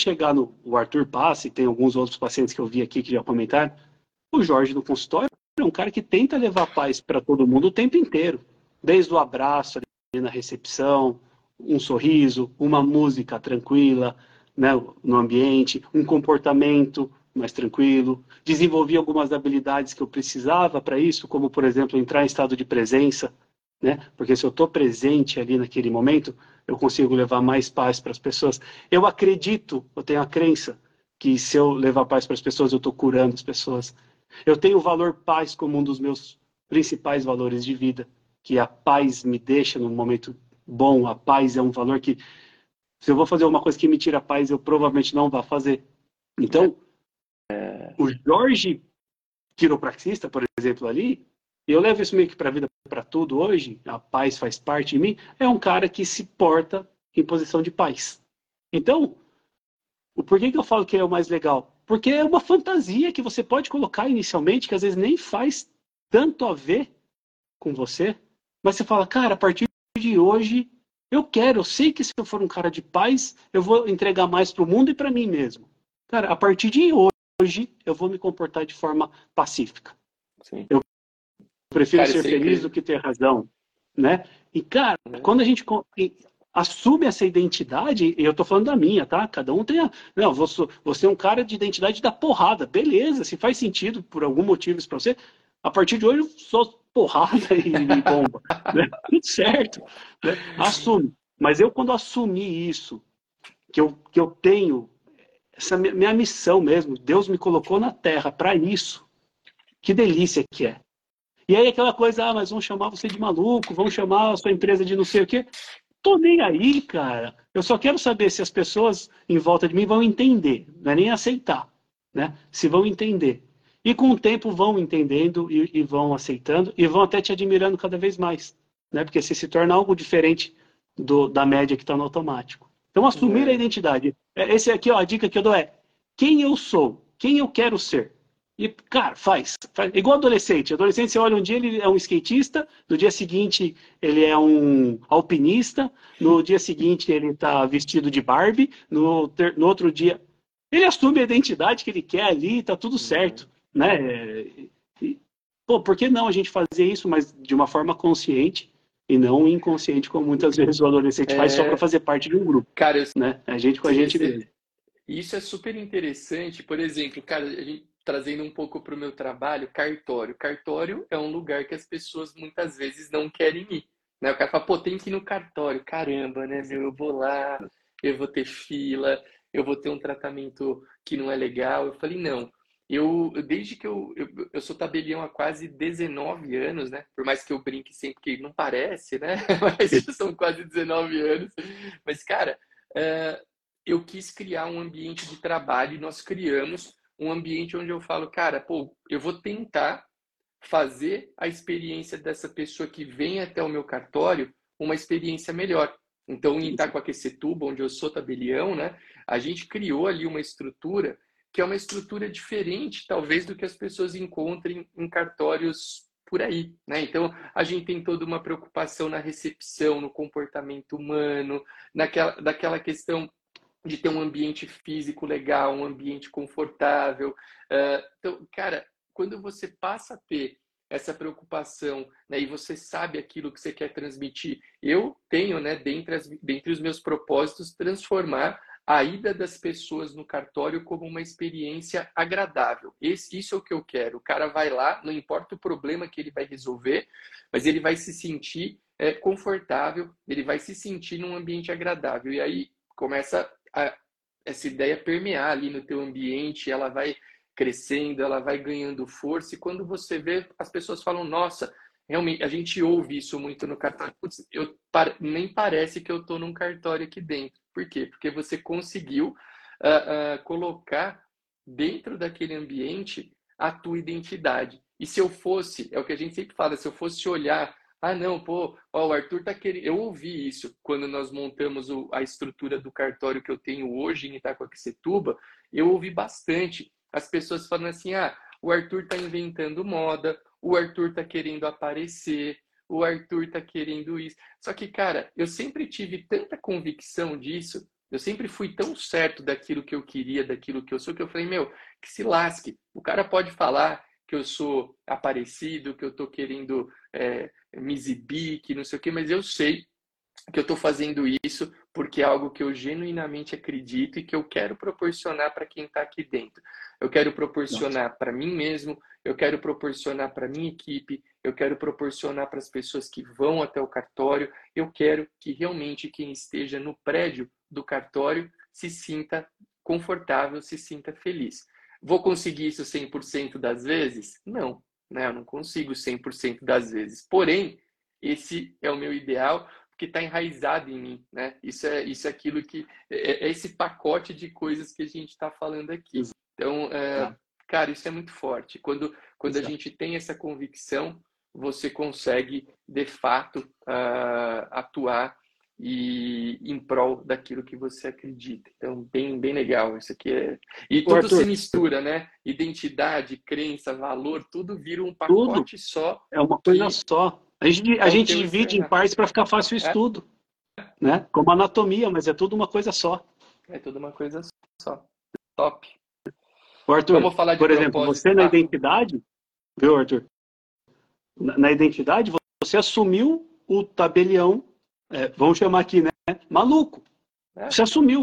chegar no o Arthur e tem alguns outros pacientes que eu vi aqui que já comentaram, o Jorge do consultório é um cara que tenta levar paz para todo mundo o tempo inteiro. Desde o abraço ali na recepção, um sorriso, uma música tranquila né, no ambiente, um comportamento mais tranquilo, desenvolvi algumas habilidades que eu precisava para isso, como, por exemplo, entrar em estado de presença, né? Porque se eu estou presente ali naquele momento, eu consigo levar mais paz para as pessoas. Eu acredito, eu tenho a crença que se eu levar paz para as pessoas, eu estou curando as pessoas. Eu tenho o valor paz como um dos meus principais valores de vida, que a paz me deixa num momento bom. A paz é um valor que, se eu vou fazer uma coisa que me tira a paz, eu provavelmente não vou fazer. Então, o Jorge quiropraxista, por exemplo, ali, eu levo isso meio que para a vida, para tudo hoje, a paz faz parte de mim, é um cara que se porta em posição de paz. Então, o porquê que eu falo que é o mais legal? Porque é uma fantasia que você pode colocar inicialmente, que às vezes nem faz tanto a ver com você, mas você fala, cara, a partir de hoje eu quero, eu sei que se eu for um cara de paz, eu vou entregar mais para o mundo e para mim mesmo. Cara, a partir de hoje, hoje eu vou me comportar de forma pacífica. Sim. Eu prefiro cara, ser feliz incrível. do que ter razão, né? E cara, uhum. quando a gente assume essa identidade, e eu tô falando da minha, tá? Cada um tem a. Não, você é um cara de identidade da porrada, beleza, se faz sentido por algum motivo isso pra você, a partir de hoje eu sou porrada e, e bomba. né? Tudo certo. Né? Assume. Mas eu, quando assumi isso, que eu, que eu tenho essa minha missão mesmo. Deus me colocou na terra para isso. Que delícia que é. E aí aquela coisa, ah, mas vão chamar você de maluco, vão chamar a sua empresa de não sei o quê. Tô nem aí, cara. Eu só quero saber se as pessoas em volta de mim vão entender, não é nem aceitar, né? Se vão entender. E com o tempo vão entendendo e, e vão aceitando e vão até te admirando cada vez mais, né? Porque você se torna algo diferente do, da média que está no automático. Então, assumir é. a identidade. É, esse aqui, ó, a dica que eu dou é quem eu sou, quem eu quero ser. E, cara, faz. faz. Igual adolescente. Adolescente, você olha um dia, ele é um skatista, no dia seguinte, ele é um alpinista, no dia seguinte, ele está vestido de Barbie, no, ter, no outro dia. Ele assume a identidade que ele quer ali, está tudo uhum. certo. Né? E, pô, por que não a gente fazer isso, mas de uma forma consciente? E não inconsciente, como muitas vezes o adolescente é... faz só para fazer parte de um grupo. Cara, eu... né? A gente com a gente mesmo. Isso é super interessante. Por exemplo, cara, a gente trazendo um pouco para o meu trabalho, cartório. Cartório é um lugar que as pessoas muitas vezes não querem ir. Né? O cara fala, pô, tem que ir no cartório. Caramba, né, meu? Eu vou lá, eu vou ter fila, eu vou ter um tratamento que não é legal. Eu falei, não. Eu, desde que eu, eu, eu, sou tabelião há quase 19 anos, né? Por mais que eu brinque sempre que não parece, né? Mas são quase 19 anos. Mas, cara, uh, eu quis criar um ambiente de trabalho e nós criamos um ambiente onde eu falo, cara, pô, eu vou tentar fazer a experiência dessa pessoa que vem até o meu cartório uma experiência melhor. Então, em Itacoaquecetuba, onde eu sou tabelião, né, a gente criou ali uma estrutura que é uma estrutura diferente, talvez, do que as pessoas encontrem em cartórios por aí, né? Então, a gente tem toda uma preocupação na recepção, no comportamento humano, naquela, daquela questão de ter um ambiente físico legal, um ambiente confortável. Uh, então, cara, quando você passa a ter essa preocupação, né, e você sabe aquilo que você quer transmitir, eu tenho, né, dentre, as, dentre os meus propósitos, transformar a ida das pessoas no cartório como uma experiência agradável. Esse, isso é o que eu quero. O cara vai lá, não importa o problema que ele vai resolver, mas ele vai se sentir é, confortável, ele vai se sentir num ambiente agradável. E aí começa a, essa ideia permear ali no teu ambiente, ela vai crescendo, ela vai ganhando força, e quando você vê, as pessoas falam, nossa, realmente, a gente ouve isso muito no cartório, Putz, eu, nem parece que eu estou num cartório aqui dentro. Por quê? Porque você conseguiu uh, uh, colocar dentro daquele ambiente a tua identidade. E se eu fosse, é o que a gente sempre fala, se eu fosse olhar ah, não, pô, ó, o Arthur tá querendo. Eu ouvi isso quando nós montamos o, a estrutura do cartório que eu tenho hoje em Itacoaquecetuba. Eu ouvi bastante as pessoas falando assim: ah, o Arthur tá inventando moda, o Arthur tá querendo aparecer, o Arthur tá querendo isso. Só que, cara, eu sempre tive tanta convicção disso, eu sempre fui tão certo daquilo que eu queria, daquilo que eu sou, que eu falei, meu, que se lasque. O cara pode falar que eu sou aparecido, que eu tô querendo é, me exibir, que não sei o quê, mas eu sei que eu estou fazendo isso porque é algo que eu genuinamente acredito e que eu quero proporcionar para quem está aqui dentro. Eu quero proporcionar para mim mesmo, eu quero proporcionar para minha equipe, eu quero proporcionar para as pessoas que vão até o cartório, eu quero que realmente quem esteja no prédio do cartório se sinta confortável, se sinta feliz. Vou conseguir isso 100% das vezes? Não, né? Eu não consigo 100% das vezes. Porém, esse é o meu ideal que está enraizado em mim, né? Isso é isso é aquilo que é, é esse pacote de coisas que a gente está falando aqui. Então, é, tá. cara, isso é muito forte. Quando quando a gente tem essa convicção, você consegue de fato uh, atuar e em prol daquilo que você acredita. Então, bem, bem legal isso aqui. É... E tudo Arthur, se mistura, né? Identidade, crença, valor, tudo vira um pacote tudo. só. É uma coisa que... só. A gente, a gente divide em partes para ficar fácil o é. estudo. É. Né? Como anatomia, mas é tudo uma coisa só. É tudo uma coisa só. Top. Arthur, Vamos falar de por exemplo, você na identidade, viu, Arthur? Na, na identidade, você assumiu o tabelião é, vamos chamar aqui, né? Maluco. É. Você assumiu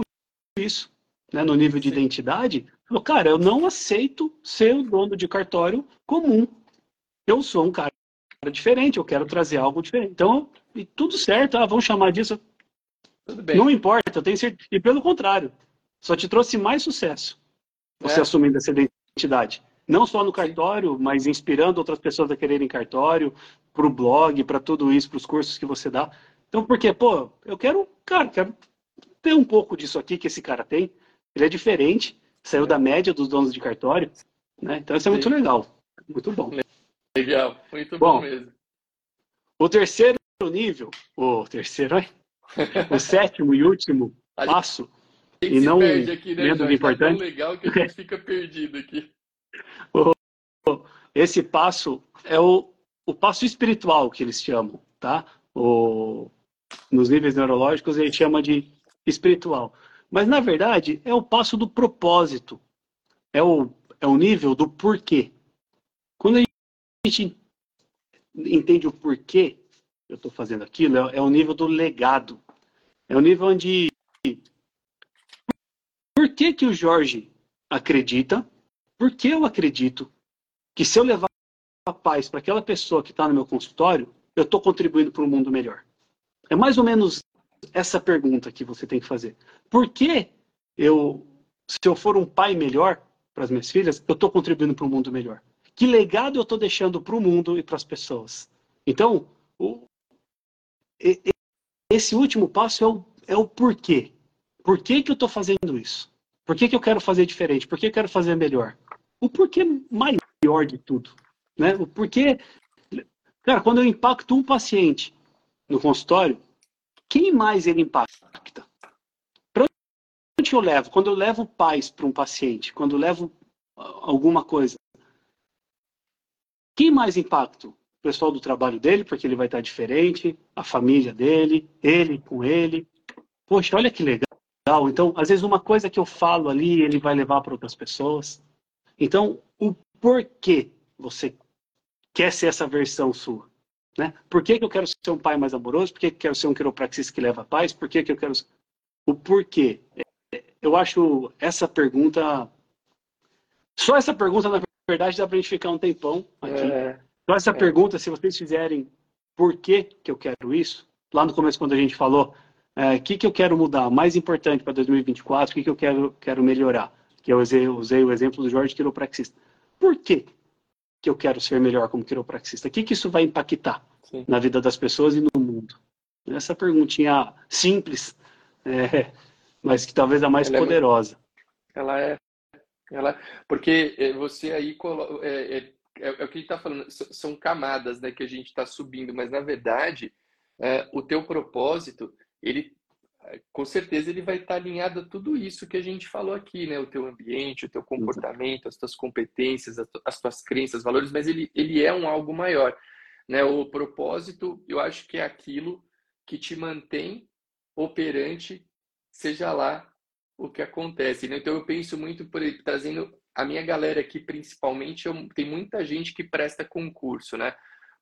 isso, né? No nível de Sim. identidade. Falou, cara, eu não aceito ser o dono de cartório comum. Eu sou um cara diferente, eu quero trazer algo diferente. Então, e tudo certo, ah, vamos chamar disso. Não importa, eu tenho certeza. E pelo contrário, só te trouxe mais sucesso você é. assumindo essa identidade. Não só no cartório, mas inspirando outras pessoas a quererem cartório, para o blog, para tudo isso, para os cursos que você dá. Então, porque, pô, eu quero, cara, quero ter um pouco disso aqui que esse cara tem. Ele é diferente, saiu da média dos donos de cartório, né? Então isso é muito legal. Muito bom. Legal, muito bom, bom mesmo. O terceiro nível, o terceiro, é? o sétimo e último passo, e não aqui, né, menos importante. Tá legal que a gente fica perdido aqui. Esse passo é o, o passo espiritual que eles chamam, tá? O, nos níveis neurológicos, ele chama de espiritual. Mas, na verdade, é o passo do propósito. É o, é o nível do porquê. Quando a gente entende o porquê eu estou fazendo aquilo, é, é o nível do legado. É o nível onde. Por que, que o Jorge acredita? Por que eu acredito que se eu levar a paz para aquela pessoa que está no meu consultório, eu estou contribuindo para um mundo melhor? É mais ou menos essa pergunta que você tem que fazer. Por que eu, se eu for um pai melhor, para as minhas filhas, eu estou contribuindo para um mundo melhor. Que legado eu estou deixando para o mundo e para as pessoas? Então, o, esse último passo é o, é o porquê. Por que, que eu estou fazendo isso? Por que, que eu quero fazer diferente? Por que eu quero fazer melhor? O porquê maior de tudo. Né? O porquê. Cara, quando eu impacto um paciente no consultório, quem mais ele impacta? Para onde eu levo? Quando eu levo paz para um paciente, quando eu levo alguma coisa, quem mais impacto? O pessoal do trabalho dele, porque ele vai estar diferente, a família dele, ele com ele. Poxa, olha que legal. Então, às vezes, uma coisa que eu falo ali, ele vai levar para outras pessoas. Então, o porquê você quer ser essa versão sua? Né? Por que, que eu quero ser um pai mais amoroso? Por que, que eu quero ser um quiropraxista que leva paz? Por que, que eu quero. O porquê? Eu acho essa pergunta. Só essa pergunta, na verdade, dá para a gente ficar um tempão aqui. É, Só essa é. pergunta, se vocês fizerem por que, que eu quero isso, lá no começo, quando a gente falou o é, que, que eu quero mudar, mais importante para 2024, o que, que eu quero, quero melhorar, que eu usei, usei o exemplo do Jorge quiropraxista. Por que, que eu quero ser melhor como quiropraxista? O que, que isso vai impactar Sim. na vida das pessoas e no mundo? Essa perguntinha simples, é, mas que talvez a mais ela poderosa. É, ela é, ela, porque é, você aí é, é, é, é o que ele está falando, são camadas né, que a gente está subindo, mas na verdade é, o teu propósito, ele com certeza ele vai estar alinhado a tudo isso que a gente falou aqui, né? O teu ambiente, o teu comportamento, as tuas competências, as tuas crenças, valores, mas ele, ele é um algo maior, né? O propósito, eu acho que é aquilo que te mantém operante, seja lá o que acontece. Né? Então eu penso muito por trazendo a minha galera aqui, principalmente, eu, tem muita gente que presta concurso, né?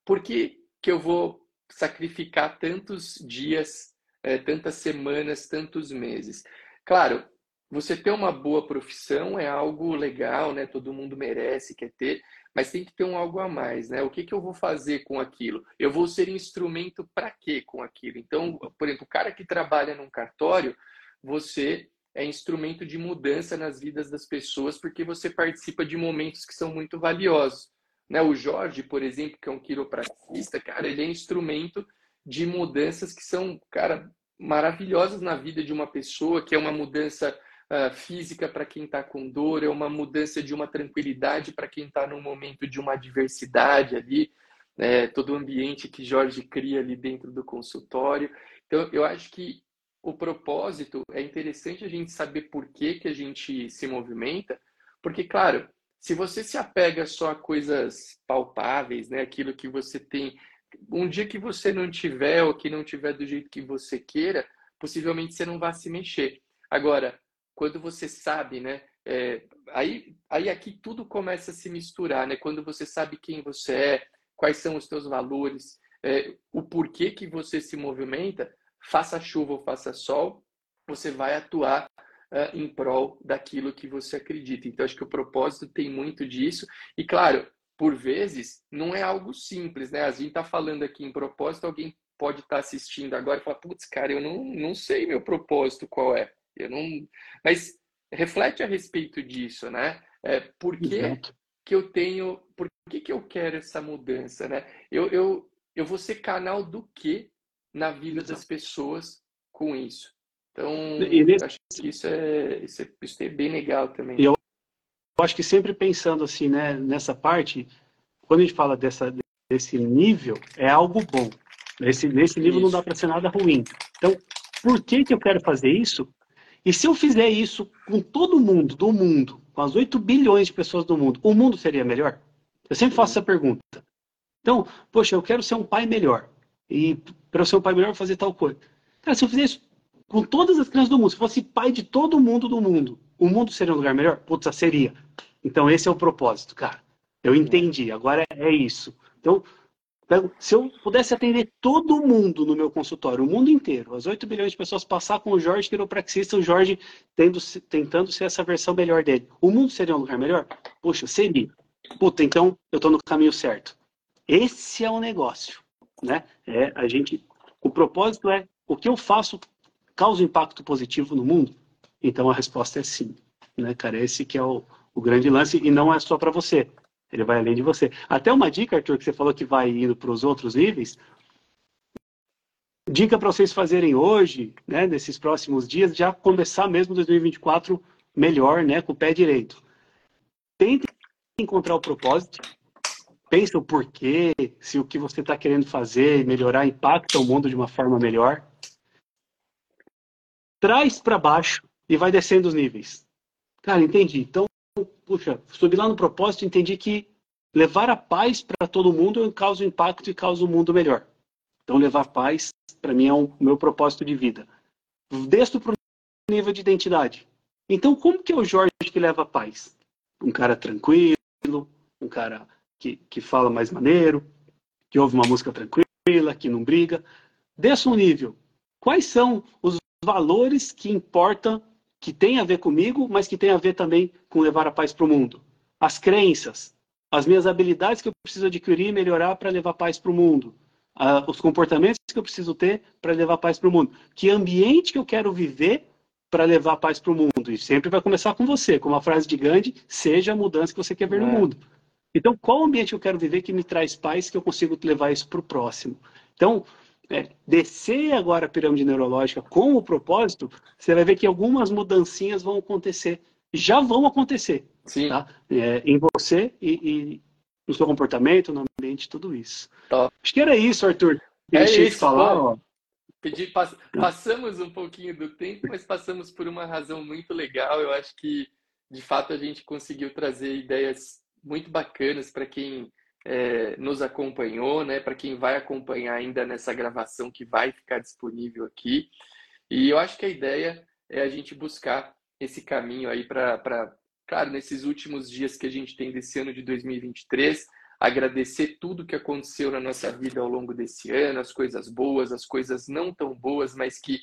Por que, que eu vou sacrificar tantos dias é, tantas semanas, tantos meses. Claro, você ter uma boa profissão é algo legal, né? Todo mundo merece, quer ter, mas tem que ter um algo a mais, né? O que, que eu vou fazer com aquilo? Eu vou ser instrumento para quê com aquilo? Então, por exemplo, o cara que trabalha num cartório, você é instrumento de mudança nas vidas das pessoas porque você participa de momentos que são muito valiosos. Né? O Jorge, por exemplo, que é um quiropraxista, cara, ele é instrumento de mudanças que são, cara, maravilhosas na vida de uma pessoa, que é uma mudança uh, física para quem está com dor, é uma mudança de uma tranquilidade para quem está num momento de uma adversidade ali, né? todo o ambiente que Jorge cria ali dentro do consultório. Então, eu acho que o propósito é interessante a gente saber por que, que a gente se movimenta, porque, claro, se você se apega só a coisas palpáveis, né, aquilo que você tem um dia que você não tiver ou que não tiver do jeito que você queira, possivelmente você não vai se mexer. Agora, quando você sabe, né? É, aí, aí aqui tudo começa a se misturar, né? Quando você sabe quem você é, quais são os teus valores, é, o porquê que você se movimenta, faça chuva ou faça sol, você vai atuar uh, em prol daquilo que você acredita. Então, acho que o propósito tem muito disso. E, claro, por vezes, não é algo simples, né? A gente está falando aqui em propósito, alguém pode estar tá assistindo agora e falar, putz, cara, eu não, não sei meu propósito qual é. Eu não... Mas reflete a respeito disso, né? É, por que, que eu tenho... Por que, que eu quero essa mudança, né? Eu, eu, eu vou ser canal do que na vida Exato. das pessoas com isso. Então, nesse... acho que isso é, isso é, isso é bem legal também. Eu eu acho que sempre pensando assim, né, nessa parte, quando a gente fala dessa, desse nível, é algo bom. Esse, nesse nível isso. não dá para ser nada ruim. Então, por que, que eu quero fazer isso? E se eu fizer isso com todo mundo do mundo, com as 8 bilhões de pessoas do mundo, o mundo seria melhor? Eu sempre faço essa pergunta. Então, poxa, eu quero ser um pai melhor. E para eu ser um pai melhor, eu vou fazer tal coisa. Cara, se eu fizer isso com todas as crianças do mundo, se fosse pai de todo mundo do mundo, o mundo seria um lugar melhor? Putz, seria. Então, esse é o propósito, cara. Eu entendi, agora é isso. Então, se eu pudesse atender todo mundo no meu consultório, o mundo inteiro, as 8 bilhões de pessoas passar com o Jorge quiropraxista, o Jorge tendo, tentando ser essa versão melhor dele, o mundo seria um lugar melhor? Puxa, seria. Puta, então eu estou no caminho certo. Esse é o negócio, né? É a gente, o propósito é o que eu faço causa impacto positivo no mundo. Então a resposta é sim, né, cara? Esse que é o, o grande lance, e não é só para você. Ele vai além de você. Até uma dica, Arthur, que você falou que vai indo para os outros níveis. Dica para vocês fazerem hoje, né, nesses próximos dias, já começar mesmo 2024 melhor, né, com o pé direito. Tente encontrar o propósito, pensa o porquê, se o que você está querendo fazer, melhorar, impacta o mundo de uma forma melhor. Traz para baixo e vai descendo os níveis. Cara, entendi. Então, puxa, subi lá no propósito, entendi que levar a paz para todo mundo causa impacto e causa um mundo melhor. Então, levar paz, para mim, é o um, meu propósito de vida. Desço para o nível de identidade. Então, como que é o Jorge que leva paz? Um cara tranquilo, um cara que, que fala mais maneiro, que ouve uma música tranquila, que não briga. Desça um nível. Quais são os valores que importam que tem a ver comigo, mas que tem a ver também com levar a paz para o mundo. As crenças, as minhas habilidades que eu preciso adquirir e melhorar para levar paz para o mundo. Uh, os comportamentos que eu preciso ter para levar paz para o mundo. Que ambiente que eu quero viver para levar paz para o mundo. E sempre vai começar com você, como a frase de Gandhi, seja a mudança que você quer ver é. no mundo. Então, qual ambiente eu quero viver que me traz paz, que eu consigo levar isso para o próximo? Então, é, descer agora a pirâmide neurológica com o propósito, você vai ver que algumas mudancinhas vão acontecer. Já vão acontecer. Sim. Tá? É, em você e, e, no seu comportamento, no ambiente, tudo isso. Top. Acho que era isso, Arthur. É Deixei isso, falar. Ó. Pedi, pass, passamos um pouquinho do tempo, mas passamos por uma razão muito legal. Eu acho que, de fato, a gente conseguiu trazer ideias muito bacanas para quem é, nos acompanhou, né? Para quem vai acompanhar ainda nessa gravação que vai ficar disponível aqui. E eu acho que a ideia é a gente buscar esse caminho aí para, claro, nesses últimos dias que a gente tem desse ano de 2023, agradecer tudo que aconteceu na nossa vida ao longo desse ano, as coisas boas, as coisas não tão boas, mas que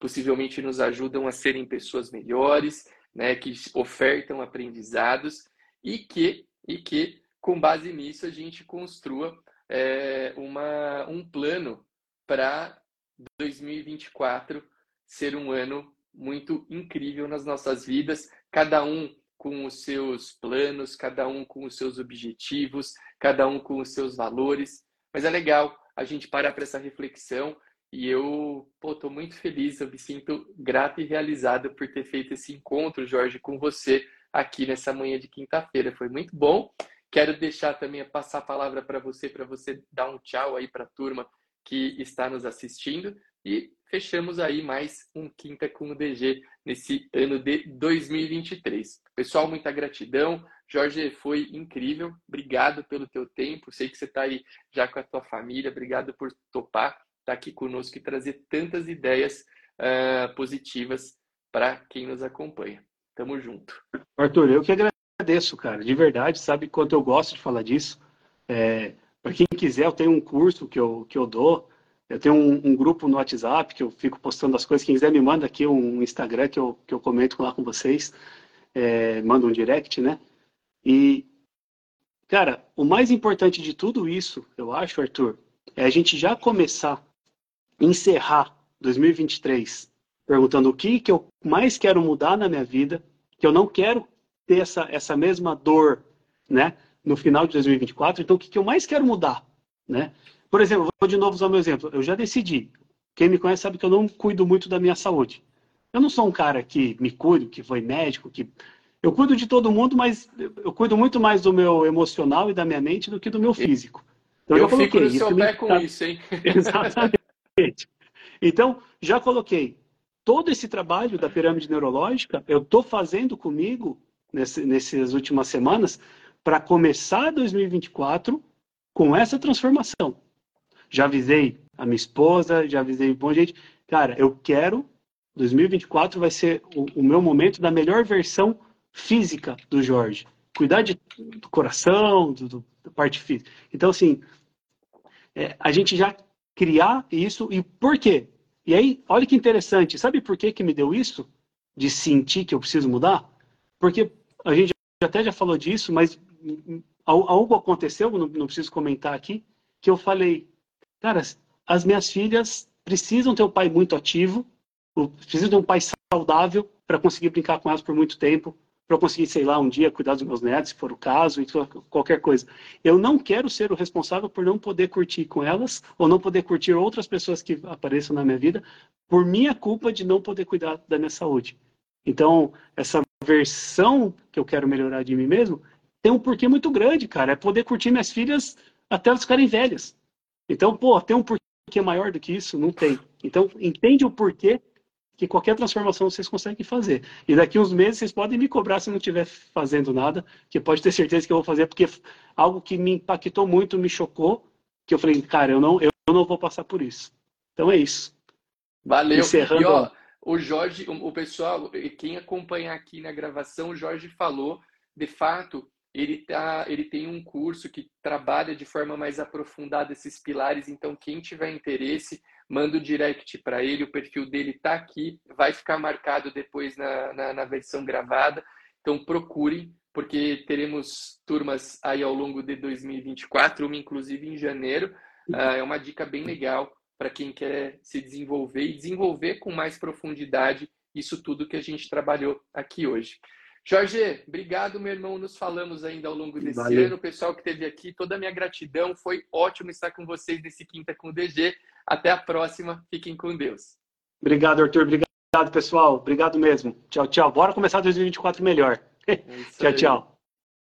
possivelmente nos ajudam a serem pessoas melhores, né, que ofertam aprendizados e que e que com base nisso, a gente construa é, uma, um plano para 2024 ser um ano muito incrível nas nossas vidas, cada um com os seus planos, cada um com os seus objetivos, cada um com os seus valores. Mas é legal a gente parar para essa reflexão e eu estou muito feliz, eu me sinto grato e realizado por ter feito esse encontro, Jorge, com você aqui nessa manhã de quinta-feira. Foi muito bom Quero deixar também, passar a palavra para você, para você dar um tchau aí para a turma que está nos assistindo. E fechamos aí mais um Quinta com o DG nesse ano de 2023. Pessoal, muita gratidão. Jorge, foi incrível. Obrigado pelo teu tempo. Sei que você está aí já com a tua família. Obrigado por topar estar tá aqui conosco e trazer tantas ideias uh, positivas para quem nos acompanha. Tamo junto. Arthur, eu que agradeço agradeço, cara, de verdade, sabe quanto eu gosto de falar disso. É, para quem quiser, eu tenho um curso que eu, que eu dou, eu tenho um, um, grupo no WhatsApp que eu fico postando as coisas. Quem quiser me manda aqui um Instagram que eu, que eu comento lá com vocês, é, manda um direct, né? E, cara, o mais importante de tudo isso, eu acho, Arthur, é a gente já começar, encerrar 2023 perguntando o que, que eu mais quero mudar na minha vida, que eu não quero ter essa, essa mesma dor, né? No final de 2024. Então, o que, que eu mais quero mudar, né? Por exemplo, vou de novo usar o meu exemplo. Eu já decidi. Quem me conhece sabe que eu não cuido muito da minha saúde. Eu não sou um cara que me cuido, que foi médico, que eu cuido de todo mundo, mas eu cuido muito mais do meu emocional e da minha mente do que do meu físico. Então, eu, eu fico no seu pé com tá... isso, hein? Exatamente. Então, já coloquei todo esse trabalho da pirâmide neurológica, eu estou fazendo comigo nesse, nessas últimas semanas para começar 2024 com essa transformação. Já avisei a minha esposa, já avisei um gente. Cara, eu quero. 2024 vai ser o, o meu momento da melhor versão física do Jorge. Cuidar de, do coração, do, do, da parte física. Então, assim, é, a gente já criar isso. E por quê? E aí, olha que interessante. Sabe por que, que me deu isso? De sentir que eu preciso mudar? Porque a gente até já falou disso, mas algo aconteceu, não, preciso comentar aqui, que eu falei, cara, as minhas filhas precisam ter um pai muito ativo, precisam ter um pai saudável para conseguir brincar com elas por muito tempo, para conseguir, sei lá, um dia cuidar dos meus netos, se for o caso, e qualquer coisa. Eu não quero ser o responsável por não poder curtir com elas, ou não poder curtir outras pessoas que apareçam na minha vida, por minha culpa de não poder cuidar da minha saúde. Então, essa versão que eu quero melhorar de mim mesmo tem um porquê muito grande, cara. É poder curtir minhas filhas até elas ficarem velhas. Então, pô, tem um porquê maior do que isso? Não tem. Então, entende o porquê que qualquer transformação vocês conseguem fazer. E daqui uns meses vocês podem me cobrar se não estiver fazendo nada, que pode ter certeza que eu vou fazer, porque algo que me impactou muito, me chocou, que eu falei, cara, eu não, eu não vou passar por isso. Então é isso. Valeu. Encerrando... E, ó, o Jorge, o pessoal, quem acompanha aqui na gravação, o Jorge falou, de fato, ele, tá, ele tem um curso que trabalha de forma mais aprofundada esses pilares, então quem tiver interesse, manda o direct para ele, o perfil dele está aqui, vai ficar marcado depois na, na, na, versão gravada, então procurem, porque teremos turmas aí ao longo de 2024, uma inclusive em janeiro, uh, é uma dica bem legal para quem quer se desenvolver e desenvolver com mais profundidade isso tudo que a gente trabalhou aqui hoje. Jorge, obrigado, meu irmão. Nos falamos ainda ao longo desse Valeu. ano. O pessoal que esteve aqui, toda a minha gratidão. Foi ótimo estar com vocês nesse Quinta com o DG. Até a próxima. Fiquem com Deus. Obrigado, Arthur. Obrigado, pessoal. Obrigado mesmo. Tchau, tchau. Bora começar 2024 melhor. É tchau, tchau.